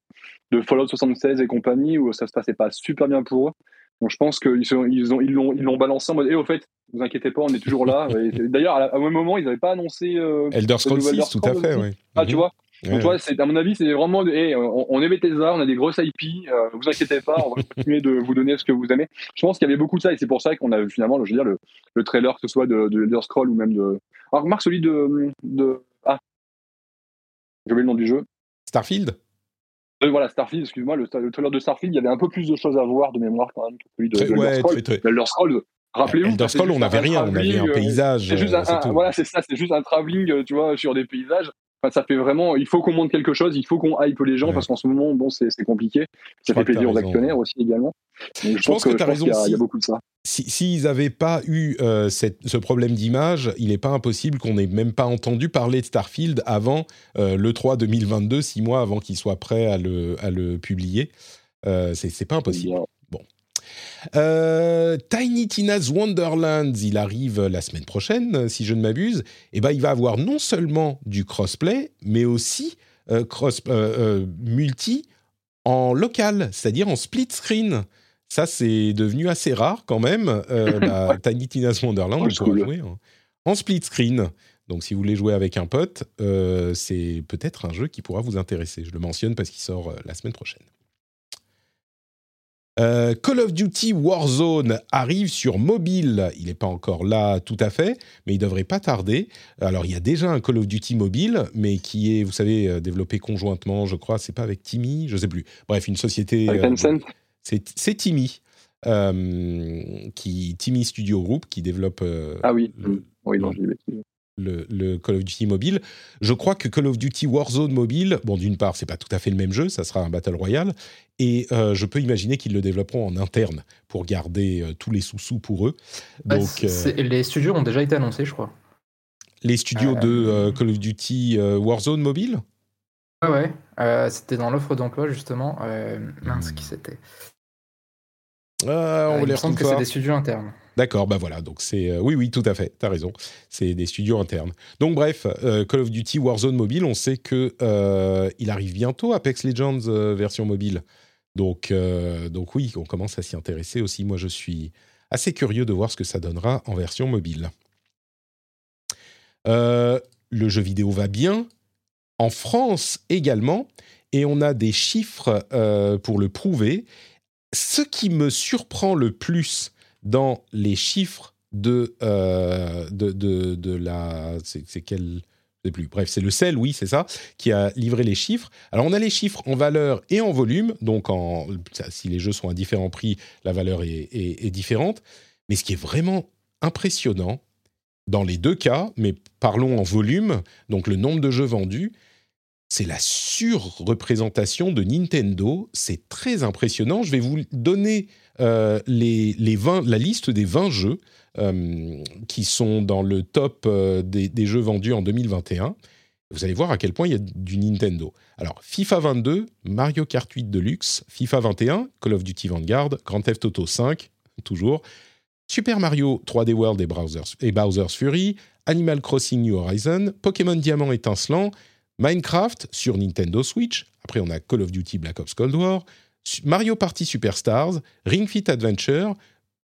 de Fallout 76 et compagnie, où ça se passait pas super bien pour eux. Donc je pense qu'ils ils ont, ils l'ont, ils l'ont balancé en mode, et eh, au fait, vous inquiétez pas, on est toujours là. D'ailleurs, à, un moment, ils n'avaient pas annoncé. Euh, Elder Scrolls 6, tout à fait, oui. Ah, tu mhm. vois donc, toi, c'est, à mon avis, c'est vraiment hey, on, on est Bethesda, on a des grosses IP, euh, vous inquiétez pas, on va continuer de vous donner ce que vous aimez. Je pense qu'il y avait beaucoup de ça et c'est pour ça qu'on a finalement, je veux dire, le, le trailer, que ce soit de, de Elder Scroll ou même de. Alors, remarque celui de. de... Ah J'ai oublié le nom du jeu. Starfield? Euh, voilà, Starfield, excuse-moi, le, le, trailer de Starfield, il y avait un peu plus de choses à voir de mémoire quand même que celui de, Elder Scroll. Elder Scroll, rappelez-vous. Elder Scroll, on n'avait rien, on avait un paysage. C'est juste un, voilà, c'est ça, c'est juste un travelling, tu vois, sur des paysages ça fait vraiment, il faut qu'on monte quelque chose, il faut qu'on hype les gens parce qu'en ce moment, bon, c'est compliqué. Ça fait plaisir aux actionnaires aussi également. je, pense que, tu as raison. Il y, a beaucoup de ça. S'ils n'avaient pas eu euh, ce problème d'image, il n'est pas impossible qu'on n'ait même pas entendu parler de Starfield avant euh, le 3 2022, six mois avant qu'il soit prêt à le, à le publier. Euh, c'est pas impossible. Euh, Tiny Tina's Wonderlands, il arrive la semaine prochaine, si je ne m'abuse. Et eh ben, il va avoir non seulement du crossplay, mais aussi euh, cross euh, multi en local, c'est-à-dire en split screen. Ça, c'est devenu assez rare quand même. Tiny Tina's Wonderland, on pourra jouer en, split screen. Donc, si vous voulez jouer avec un pote, c'est peut-être un jeu qui pourra vous intéresser. Je le mentionne parce qu'il sort la semaine prochaine. Euh, Call of Duty Warzone arrive sur mobile. Il n'est pas encore là tout à fait, mais il devrait pas tarder. Alors, il y a déjà un Call of Duty mobile, mais qui est, vous savez, euh, développé conjointement, je crois. C'est pas avec Timmy, je sais plus. Bref, une société. Avec euh, c'est Timmy. qui Timmy Studio Group qui développe. ah oui, oui, non, le, Call of Duty mobile. Je crois que Call of Duty Warzone mobile, bon, d'une part, c'est pas tout à fait le même jeu, ça sera un Battle Royale, et euh, je peux imaginer qu'ils le développeront en interne pour garder euh, tous les sous-sous pour eux. Bah, Donc, euh, les studios ont déjà été annoncés, je crois. Les studios de Call of Duty Warzone mobile? Ouais, ouais. c'était dans l'offre d'emploi, justement. mince, qui c'était? On me semble que c'est des studios internes. D'accord, bah voilà, donc c'est... Euh, oui, oui, tout à fait, tu as raison, c'est des studios internes. Donc bref, euh, Call of Duty Warzone Mobile, on sait que euh, il arrive bientôt, Apex Legends version mobile. Donc, donc oui, on commence à s'y intéresser aussi. Moi, je suis assez curieux de voir ce que ça donnera en version mobile. le jeu vidéo va bien, en France également, et on a des chiffres pour le prouver. Ce qui me surprend le plus dans les chiffres de, euh, de, de, la... C'est quel... Plus. Bref, c'est le sel, oui, c'est ça, qui a livré les chiffres. Alors, on a les chiffres en valeur et en volume. Donc, en, si les jeux sont à différents prix, la valeur est, est différente. Mais ce qui est vraiment impressionnant, dans les deux cas, mais parlons en volume, donc le nombre de jeux vendus, c'est la surreprésentation de Nintendo. C'est très impressionnant. Je vais vous donner euh, les, la liste des 20 jeux euh, qui sont dans le top euh, des, jeux vendus en 2021. Vous allez voir à quel point il y a du Nintendo. Alors, FIFA 22, Mario Kart 8 Deluxe, FIFA 21, Call of Duty Vanguard, Grand Theft Auto 5, toujours, Super Mario 3D World et, et Bowser's Fury, Animal Crossing New Horizon, Pokémon Diamant étincelant, Minecraft sur Nintendo Switch, après on a Call of Duty Black Ops Cold War, Mario Party Superstars, Ring Fit Adventure,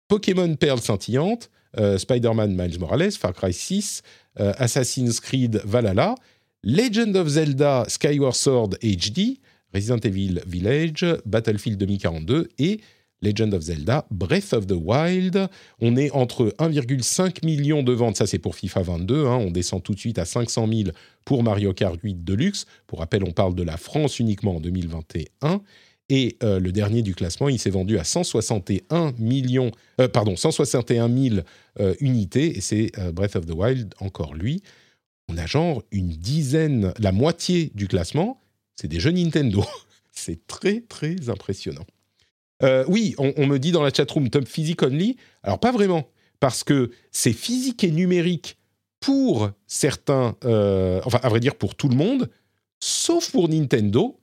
Pokémon Perle scintillante, euh, Spider-Man Miles Morales, Far Cry 6, euh, Assassin's Creed Valhalla, Legend of Zelda Skyward Sword HD, Resident Evil Village, Battlefield 2042 et Legend of Zelda Breath of the Wild. On est entre 1,5 million de ventes, ça c'est pour FIFA 22, hein. on descend tout de suite à 500 000 pour Mario Kart 8 Deluxe. Pour rappel, on parle de la France uniquement en 2021. Et euh, le dernier du classement, il s'est vendu à 161 millions, euh, pardon, 161 000 euh, unités, et c'est Breath of the Wild, encore lui. On a genre une dizaine, la moitié du classement, c'est des jeux Nintendo. c'est très, très impressionnant. oui, on, me dit dans la chatroom top physique only. Alors, pas vraiment, parce que c'est physique et numérique pour certains, enfin, à vrai dire, pour tout le monde, sauf pour Nintendo,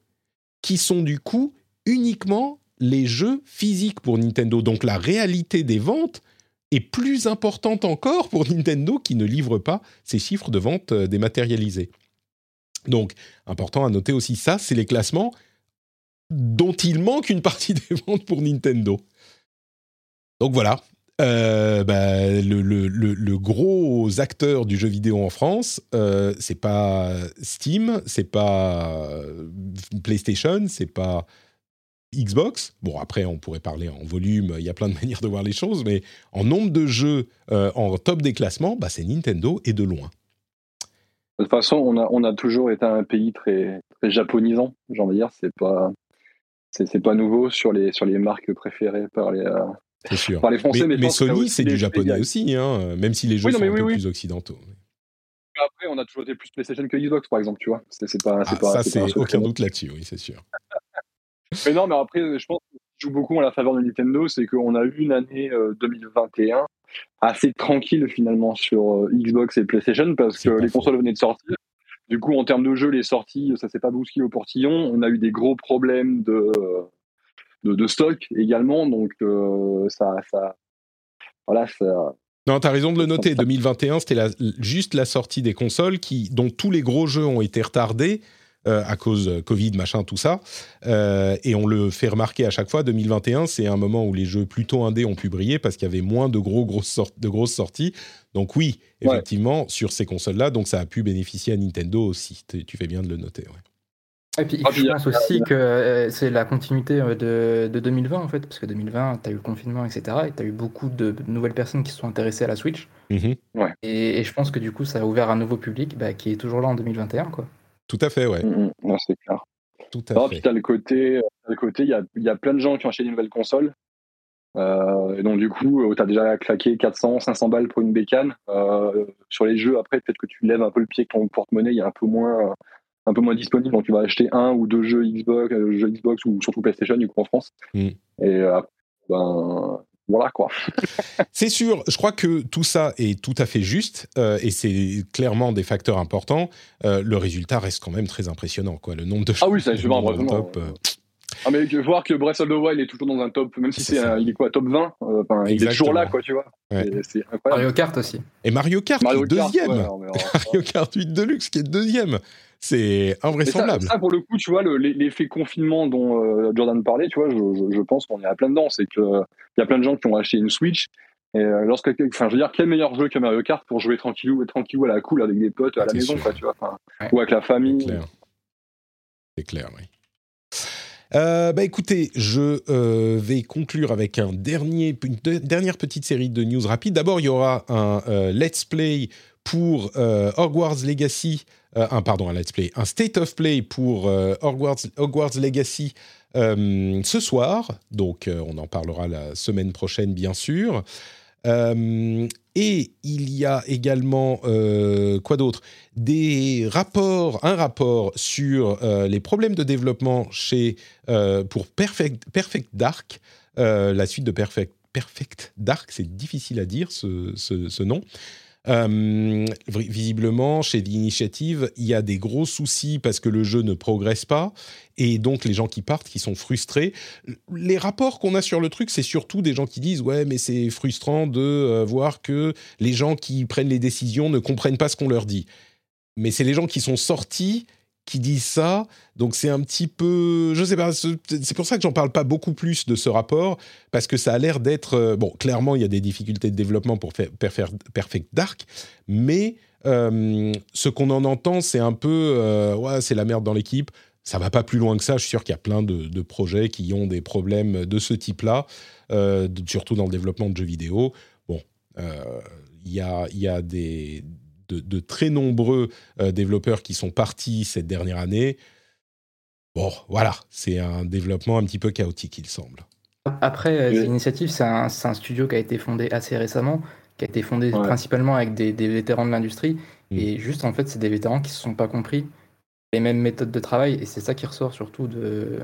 qui sont du coup uniquement les jeux physiques pour Nintendo. Donc la réalité des ventes est plus importante encore pour Nintendo qui ne livre pas ces chiffres de vente euh, dématérialisés. Donc important à noter aussi ça, c'est les classements dont il manque une partie des ventes pour Nintendo. Donc voilà, euh, bah, le, gros acteur du jeu vidéo en France, euh, c'est pas Steam, c'est pas PlayStation, c'est pas Xbox. Bon, après, on pourrait parler en volume, il y a plein de manières de voir les choses, mais en nombre de jeux en top des classements, bah, c'est Nintendo et de loin. De toute façon, on a, on a toujours été un pays très, très japonisant, j'ai envie de dire. C'est pas, c'est, pas nouveau sur les, sur les marques préférées par les, euh, sûr. par les Français. Mais, Sony, c'est du japonais aussi, hein, même si les jeux sont un peu plus occidentaux. Après, on a toujours été plus PlayStation que Xbox, par exemple, tu vois. C'est, pas, ah, pas, ça, c'est aucun doute là-dessus, oui, c'est sûr. Mais non, mais après, je pense que joue beaucoup en la faveur de Nintendo, c'est qu'on a eu une année 2021 euh, assez tranquille finalement sur euh, Xbox et PlayStation parce que les consoles venaient de sortir. Du coup, en termes de jeu, les sorties, ça s'est pas bousculé au portillon. On a eu des gros problèmes de, de, stock également, donc euh, ça, ça, voilà, ça, non, tu as raison de le noter. 2021, c'était juste la sortie des consoles qui, dont tous les gros jeux ont été retardés euh, à cause Covid, machin, tout ça. Euh, et on le fait remarquer à chaque fois. 2021, c'est un moment où les jeux plutôt indés ont pu briller parce qu'il y avait moins de, gros, grosses, de grosses sorties. Donc oui, effectivement, sur ces consoles-là, donc ça a pu bénéficier à Nintendo aussi. Tu fais bien de le noter. Et puis, ah, je pense aussi que euh, c'est la continuité de, de, 2020, en fait, parce que 2020, tu as eu le confinement, etc. Et tu as eu beaucoup de nouvelles personnes qui se sont intéressées à la Switch. Mm-hmm. Et, je pense que du coup, ça a ouvert un nouveau public bah, qui est toujours là en 2021. Quoi. Tout à fait, ouais. Mm, mm. c'est clair. Tout à fait. Puis le côté, le côté, il y a, y a, plein de gens qui ont acheté une nouvelle console. Euh, et donc du coup, euh, tu as déjà claqué 400, 500 balles pour une bécane. Euh, sur les jeux, après, peut-être que tu lèves un peu le pied, que ton porte-monnaie il est un peu moins, un peu moins disponible. Donc tu vas acheter un ou deux jeux Xbox, jeux Xbox ou surtout PlayStation du coup en France. Mm. Et ben, voilà quoi. c'est sûr, je crois que tout ça est tout à fait juste euh, et c'est clairement des facteurs importants. Euh, le résultat reste quand même très impressionnant, quoi. Le nombre de ah oui, ça je vraiment. Top, euh. Ah mais voir que Breath of the Wild est toujours dans un top, même si c'est il est quoi top 20, il est toujours là quoi, tu vois. C'est incroyable. Mario Kart aussi. Et Mario Kart Mario deuxième. Mario Kart 8 Deluxe qui est deuxième. C'est invraisemblable. Ça, pour le coup, tu vois, l'effet confinement dont euh, Jordan parlait, tu vois, je, pense qu'on est à plein dedans. C'est qu'il y a plein de gens qui ont acheté une Switch. Et euh, lorsque, enfin, je veux dire, quel meilleur jeu que Mario Kart pour jouer tranquillou, tranquillou à la cool avec des potes à la maison, quoi, tu vois, ou avec la famille. C'est clair, oui. Euh, bah écoutez, je vais conclure avec un dernier, une dernière petite série de news rapides. D'abord, il y aura un let's play pour Hogwarts Legacy euh, un pardon, un let's play, un state of play pour euh, Hogwarts, Legacy euh, ce soir. Donc, on en parlera la semaine prochaine, bien sûr. et il y a également quoi d'autre? Des rapports, un rapport sur les problèmes de développement chez pour Perfect, Perfect Dark, la suite de Perfect, Perfect Dark, c'est difficile à dire ce, nom. Euh, visiblement, chez l'initiative, il y a des gros soucis parce que le jeu ne progresse pas, et donc les gens qui partent, qui sont frustrés. Les rapports qu'on a sur le truc, c'est surtout des gens qui disent ouais, mais c'est frustrant de euh, voir que les gens qui prennent les décisions ne comprennent pas ce qu'on leur dit. Mais c'est les gens qui sont sortis qui disent ça. Donc c'est un petit peu, je sais pas, c'est pour ça que j'en parle pas beaucoup plus de ce rapport parce que ça a l'air d'être euh, bon. Clairement, il y a des difficultés de développement pour faire Perfect Dark, mais euh, ce qu'on en entend, c'est un peu euh, ouais, c'est la merde dans l'équipe. Ça va pas plus loin que ça. Je suis sûr qu'il y a plein de, projets qui ont des problèmes de ce type-là, surtout dans le développement de jeux vidéo. Bon, il y a, y a des de, très nombreux euh, développeurs qui sont partis cette dernière année. Bon, voilà, c'est un développement un petit peu chaotique, il semble. Après, euh, l'initiative, c'est un, studio qui a été fondé assez récemment, qui a été fondé principalement avec des, vétérans de l'industrie. Mm. Et juste, en fait, c'est des vétérans qui ne se sont pas compris les mêmes méthodes de travail. Et c'est ça qui ressort surtout de,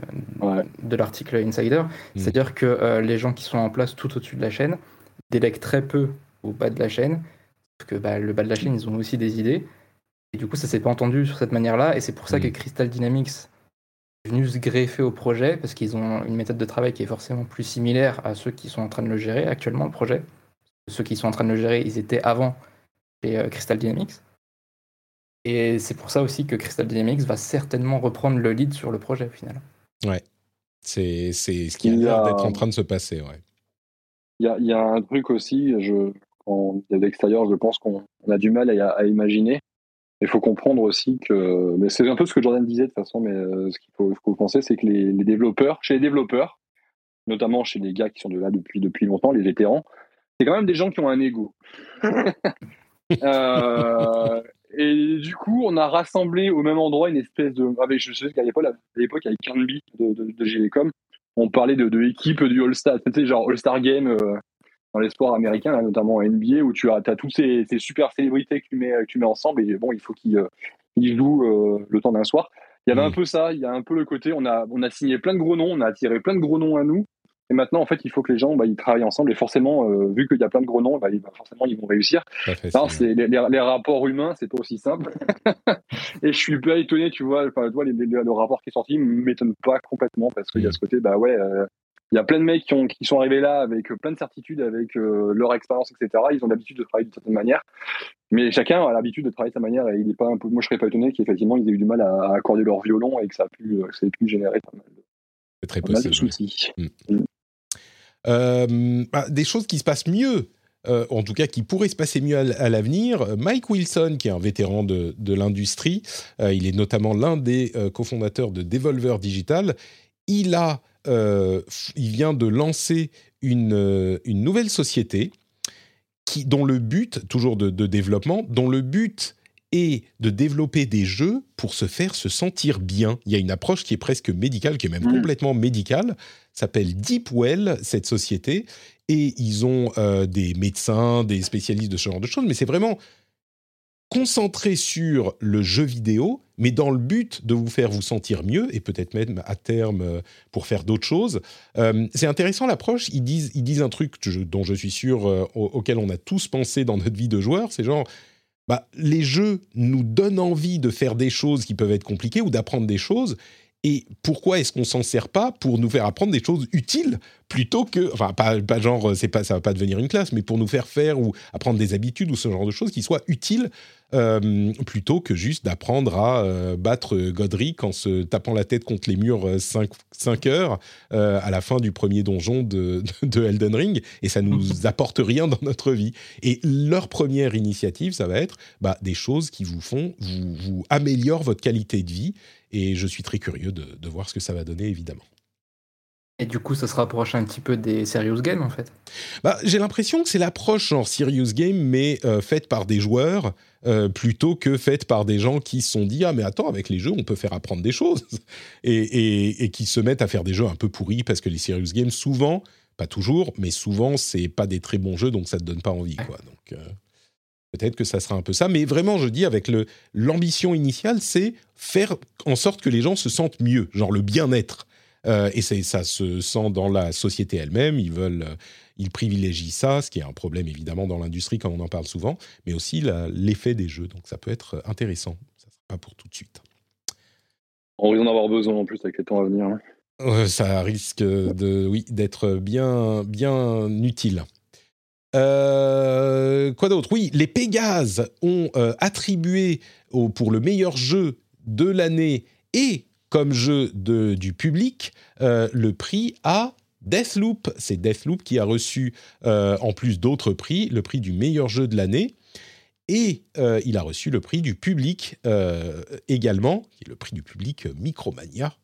de l'article Insider. Mm. C'est-à-dire que euh, les gens qui sont en place tout au-dessus de la chaîne délèguent très peu au bas de la chaîne que bah, le bas de la chaîne, ils ont aussi des idées. Et du coup, ça s'est pas entendu sur cette manière-là. Et c'est pour ça que mm. Crystal Dynamics est venu se greffer au projet, parce qu'ils ont une méthode de travail qui est forcément plus similaire à ceux qui sont en train de le gérer actuellement, le projet. Ceux qui sont en train de le gérer, ils étaient avant chez euh, Crystal Dynamics. Et c'est pour ça aussi que Crystal Dynamics va certainement reprendre le lead sur le projet au final. Ouais, c'est ce qui a l'air d'être en train de se passer, ouais. Il y a, un truc aussi, je, quand de l'extérieur, je pense qu'on a du mal à, imaginer. Il faut comprendre aussi que, mais c'est un peu ce que Jordan disait de toute façon, mais ce qu'il faut, penser, c'est que les, développeurs, chez les développeurs, notamment chez les gars qui sont de là depuis, depuis longtemps, les vétérans, c'est quand même des gens qui ont un ego. euh, et du coup, on a rassemblé au même endroit une espèce de. Avec, je sais qu'à l'époque, à l'époque avec Canby de, de, on parlait de, de l'équipe du All-Star, tu sais, genre All-Star Game euh, dans les sports américains, là, notamment NBA, où tu as, as toutes ces, ces, super célébrités que tu, mets, que tu mets ensemble, et bon, il faut qu'ils euh, jouent euh, le temps d'un soir. Il y avait un peu ça, il y a un peu le côté, on a, on a signé plein de gros noms, on a attiré plein de gros noms à nous, et maintenant, en fait, il faut que les gens bah, ils travaillent ensemble. Et forcément, euh, vu qu'il y a plein de gros noms, bah, forcément, ils vont réussir. c'est, les, rapports humains, c'est pas aussi simple. et je suis pas étonné, tu vois, toi, le rapport qui est sorti m'étonne pas complètement parce qu'il y a mm. ce côté, bah ouais, euh, il y a plein de mecs qui, ont, qui sont arrivés là avec plein de certitudes, avec euh, leur expérience, etc. Ils ont l'habitude de travailler d'une certaine manière. Mais chacun a l'habitude de travailler de sa manière et il est pas un peu. Moi, je serais pas étonné qu'effectivement, ils aient eu du mal à, accorder leur violon et que ça a pu, ça ait pu générer pas mal de, très possible, soucis. Euh, bah, des choses qui se passent mieux, euh, en tout cas qui pourraient se passer mieux à, l'avenir. Mike Wilson, qui est un vétéran de, l'industrie, euh, il est notamment l'un des cofondateurs de Devolver Digital. Il a, il vient de lancer une, une nouvelle société qui, dont le but, toujours de, de développement, dont le but est de développer des jeux pour se faire se sentir bien. Il y a une approche qui est presque médicale, qui est même mmh. complètement médicale, s'appelle Deepwell, cette société, et ils ont euh, des médecins, des spécialistes de ce genre de choses, mais c'est vraiment concentré sur le jeu vidéo, mais dans le but de vous faire vous sentir mieux, et peut-être même à terme euh, pour faire d'autres choses. Euh, c'est intéressant l'approche, ils disent, ils disent un truc dont je suis sûr, auquel on a tous pensé dans notre vie de joueur, c'est genre, bah, les jeux nous donnent envie de faire des choses qui peuvent être compliquées ou d'apprendre des choses, et pourquoi est-ce qu'on s'en sert pas pour nous faire apprendre des choses utiles plutôt que, enfin pas, pas genre c'est pas ça va pas devenir une classe, mais pour nous faire faire ou apprendre des habitudes ou ce genre de choses qui soient utiles euh, plutôt que juste d'apprendre à euh, battre Godric en se tapant la tête contre les murs 5, euh, 5 heures à la fin du premier donjon de, de, Elden Ring et ça nous apporte rien dans notre vie. Et leur première initiative, ça va être bah, des choses qui vous font, vous, vous améliorent votre qualité de vie et je suis très curieux de, voir ce que ça va donner, évidemment. Et du coup, ça se rapproche un petit peu des serious games, en fait bah, J'ai l'impression que c'est l'approche en serious game, mais euh, faite par des joueurs, euh, plutôt que faite par des gens qui se sont dit « Ah, mais attends, avec les jeux, on peut faire apprendre des choses !» et, et, qui se mettent à faire des jeux un peu pourris, parce que les serious games, souvent, pas toujours, mais souvent, c'est pas des très bons jeux, donc ça te donne pas envie. Quoi. Donc, euh, Peut-être que ça sera un peu ça, mais vraiment, je dis avec le l'ambition initiale, c'est faire en sorte que les gens se sentent mieux, genre le bien-être. Euh, et ça se sent dans la société elle-même. Ils veulent, euh, ils privilégient ça, ce qui est un problème évidemment dans l'industrie comme on en parle souvent, mais aussi l'effet des jeux. Donc ça peut être intéressant. Ça ne sera pas pour tout de suite. On risque d'en avoir besoin en plus avec les temps à venir. Hein. ça risque de, oui, d'être bien, bien utile. Euh, quoi d'autre? Oui, les Pégases ont euh, attribué pour le meilleur jeu de l'année et comme jeu du public euh, le prix à Deathloop. C'est Deathloop qui a reçu, en plus d'autres prix, le prix du meilleur jeu de l'année. Et il a reçu le prix du public également, qui est le prix du public Micromania.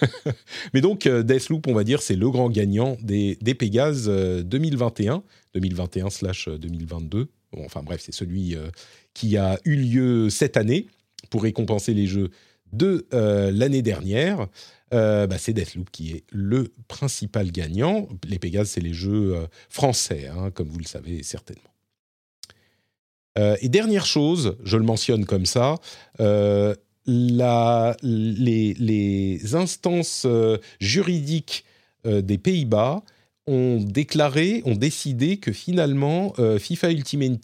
Mais donc, Deathloop, on va dire, c'est le grand gagnant des, des Pégases 2021. 2021/2022. Euh, enfin bref, c'est celui euh, qui a eu lieu cette année pour récompenser les jeux de euh, l'année dernière. Bah, c'est Deathloop qui est le principal gagnant. Les Pégases, c'est les jeux français, hein, comme vous le savez certainement. et dernière chose, je le mentionne comme ça, les, instances juridiques des Pays-Bas ont déclaré, ont décidé que finalement euh, FIFA Ultimate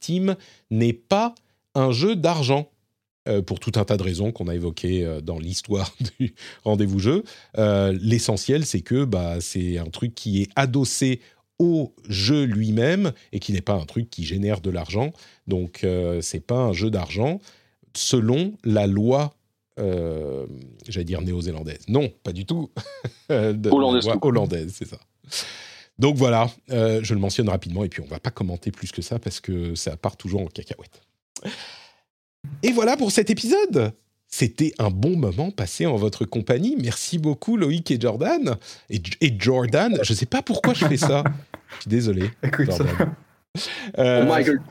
Team n'est pas un jeu d'argent. Euh, pour tout un tas de raisons qu'on a évoquées euh, dans l'histoire du rendez-vous jeu. L'essentiel, c'est que bah, c'est un truc qui est adossé au jeu lui-même et qui n'est pas un truc qui génère de l'argent. Donc, c'est pas un jeu d'argent selon la loi euh, j'allais dire néo-zélandaise. Non, pas du tout. hollandaise. Hollandaise, c'est ça. Donc voilà, je le mentionne rapidement et puis on va pas commenter plus que ça parce que ça part toujours en cacahuète. Et voilà pour cet épisode. C'était un bon moment passé en votre compagnie. Merci beaucoup Loïc et Jordan. Et, Jordan, je ne sais pas pourquoi je fais ça. Je suis désolé. Écoute Jordan. Euh, Michael.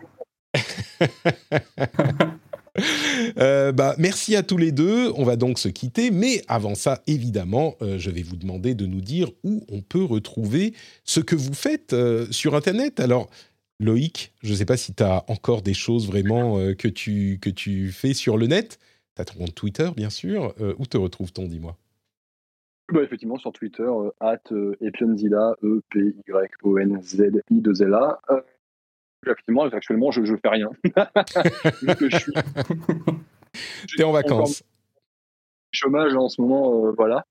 Euh, bah, merci à tous les deux. On va donc se quitter. Mais avant ça, évidemment, euh, je vais vous demander de nous dire où on peut retrouver ce que vous faites sur Internet. Alors, Loïc, je ne sais pas si tu as encore des choses vraiment que, tu, que tu fais sur le net. Tu as ton compte Twitter, bien sûr. où te retrouve-t-on, dis-moi? Bah, effectivement, sur Twitter, at Epionzilla, E-P-Y-O-N-Z-I-2-L-A effectivement, actuellement, je ne fais rien. Vu je suis. T'es en vacances. Chômage en ce moment, euh, voilà.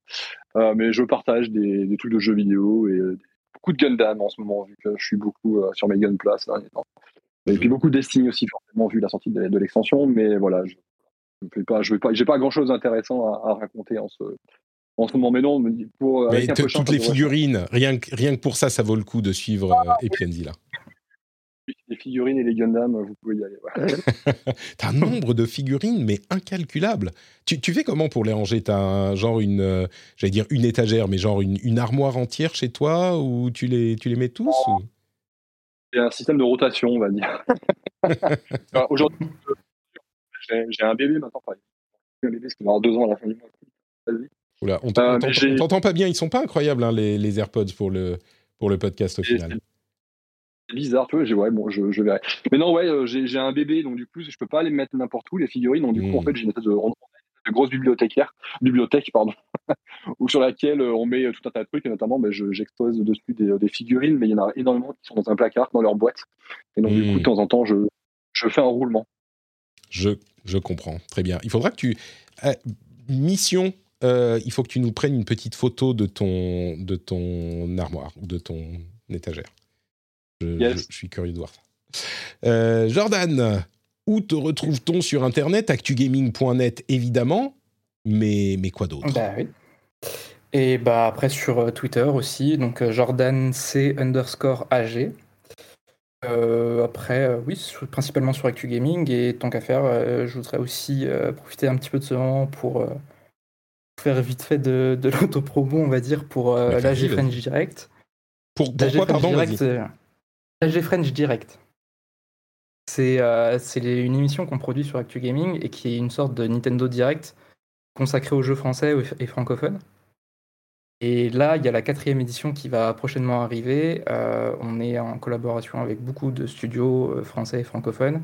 Euh, mais je partage des, trucs de jeux vidéo et euh, beaucoup de Gundam en ce moment, vu que je suis beaucoup sur mes Gunplas. Hein, et puis beaucoup de Destiny aussi, forcément, vu la sortie de, l'extension. Mais voilà, je n'ai pas, je pas, j'ai pas grand chose d'intéressant à, raconter en ce, en ce moment. Mais non, pour. Mais toutes les figurines, rien que, rien que pour ça, ça vaut le coup de suivre ah, là les figurines et les Gundam, vous pouvez y aller. T'as un nombre de figurines, mais incalculable. Tu, tu fais comment pour les ranger? T'as genre une, euh, j'allais dire une étagère, mais genre une, armoire entière chez toi ou tu les, tu les mets tous C'est un système de rotation, on va dire. Aujourd'hui, j'ai un bébé maintenant. Un bébé qui va avoir deux ans à la fin du mois. Oula, on euh, t'entend pas bien. Ils sont pas incroyables hein, les, les, AirPods pour le, pour le podcast au final bizarre, tu vois, j'ai, ouais, bon, je, je, verrai. Mais non, ouais, euh, j'ai, un bébé, donc du coup, je peux pas les mettre n'importe où, les figurines, donc du coup, en hmm. fait, j'ai une espèce de, de grosse bibliothécaire, bibliothèque, pardon, où sur laquelle euh, on met tout un tas de trucs, et notamment, ben, j'expose dessus des, des, figurines, mais il y en a énormément qui sont dans un placard, dans leur boîte. Et donc, du coup, de hmm. temps en temps, je, je fais un roulement. Je, je comprends, très bien. Il faudra que tu... Euh, mission il faut que tu nous prennes une petite photo de ton, de ton armoire ou de ton étagère. Je, suis curieux de voir ça. Euh, Jordan, où te retrouve-t-on sur Internet? Actugaming.net, évidemment, mais, mais quoi d'autre? Bah, oui. Et bah après sur euh, Twitter aussi, donc euh, Jordan C underscore AG. après, oui, principalement sur ActuGaming et tant qu'à faire, je voudrais aussi profiter un petit peu de ce moment pour faire vite fait de, de l'autopromo, on va dire, pour l'AG French Direct. Pour, pourquoi, pardon AG French Direct. C'est euh, une émission qu'on produit sur Actu Gaming et qui est une sorte de Nintendo Direct consacrée aux jeux français et francophones. Et là, il y a la quatrième édition qui va prochainement arriver. Euh, on est en collaboration avec beaucoup de studios euh, français et francophones.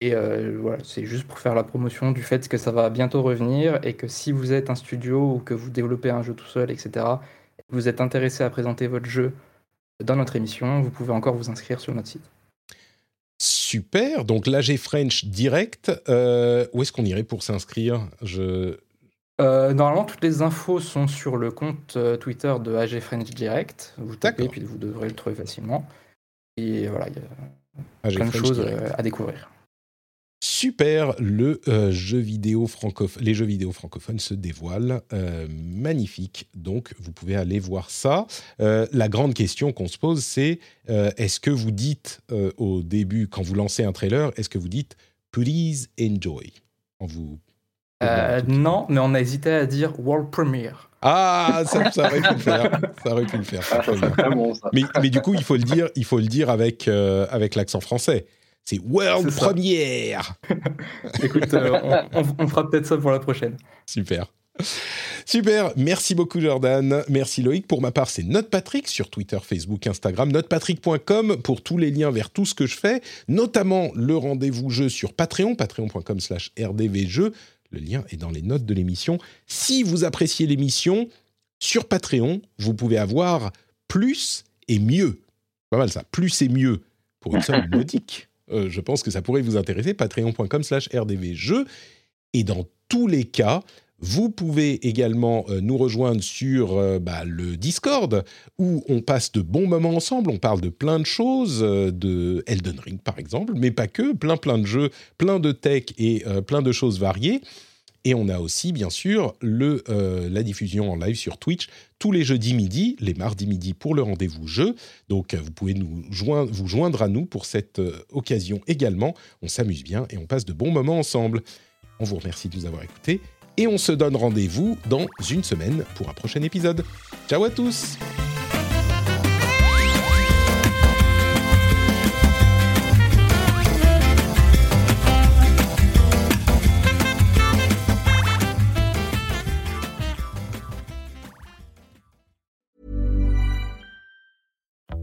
Et voilà, c'est juste pour faire la promotion du fait que ça va bientôt revenir et que si vous êtes un studio ou que vous développez un jeu tout seul, etc., vous êtes intéressé à présenter votre jeu dans notre émission. Vous pouvez encore vous inscrire sur notre site. Super. Donc l'AG French Direct, euh, où est-ce qu'on irait pour s'inscrire? Je... Euh, normalement, toutes les infos sont sur le compte euh, Twitter de AG French Direct. Vous tapez, puis vous devrez le trouver facilement. Et voilà, il y a plein de choses à découvrir. Super, le euh, jeu vidéo francophone, les jeux vidéo francophones se dévoilent. Euh, magnifique. Donc, vous pouvez aller voir ça. Euh, la grande question qu'on se pose, c'est est-ce que vous dites au début, quand vous lancez un trailer, est-ce que vous dites please enjoy? En vous Non, mais on a hésité à dire world premiere. Ah, ça, aurait pu le faire. Ça aurait pu le faire. Mais, mais, du coup, il faut le dire, il faut le dire avec, avec l'accent français. C'est World Première Écoute, euh, on, fera peut-être ça pour la prochaine. Super. Super, merci beaucoup Jordan, merci Loïc. Pour ma part, c'est NotePatrick sur Twitter, Facebook, Instagram, notepatrick.com pour tous les liens vers tout ce que je fais, notamment le rendez-vous jeu sur Patreon, patreon.com slash rdvjeux. Le lien est dans les notes de l'émission. Si vous appréciez l'émission, sur Patreon, vous pouvez avoir plus et mieux. Pas mal ça, plus et mieux pour une somme modique. Euh, je pense que ça pourrait vous intéresser, patreon.com slash rdvjeux. Et dans tous les cas, vous pouvez également euh, nous rejoindre sur euh, bah, le Discord, où on passe de bons moments ensemble, on parle de plein de choses, de Elden Ring par exemple, mais pas que, plein plein de jeux, plein de tech et plein de choses variées. Et on a aussi, bien sûr, le, la diffusion en live sur Twitch tous les jeudis midi, les mardis midi pour le rendez-vous jeu. Donc, vous pouvez nous joindre, vous joindre à nous pour cette occasion également. On s'amuse bien et on passe de bons moments ensemble. On vous remercie de nous avoir écoutés et on se donne rendez-vous dans une semaine pour un prochain épisode. Ciao à tous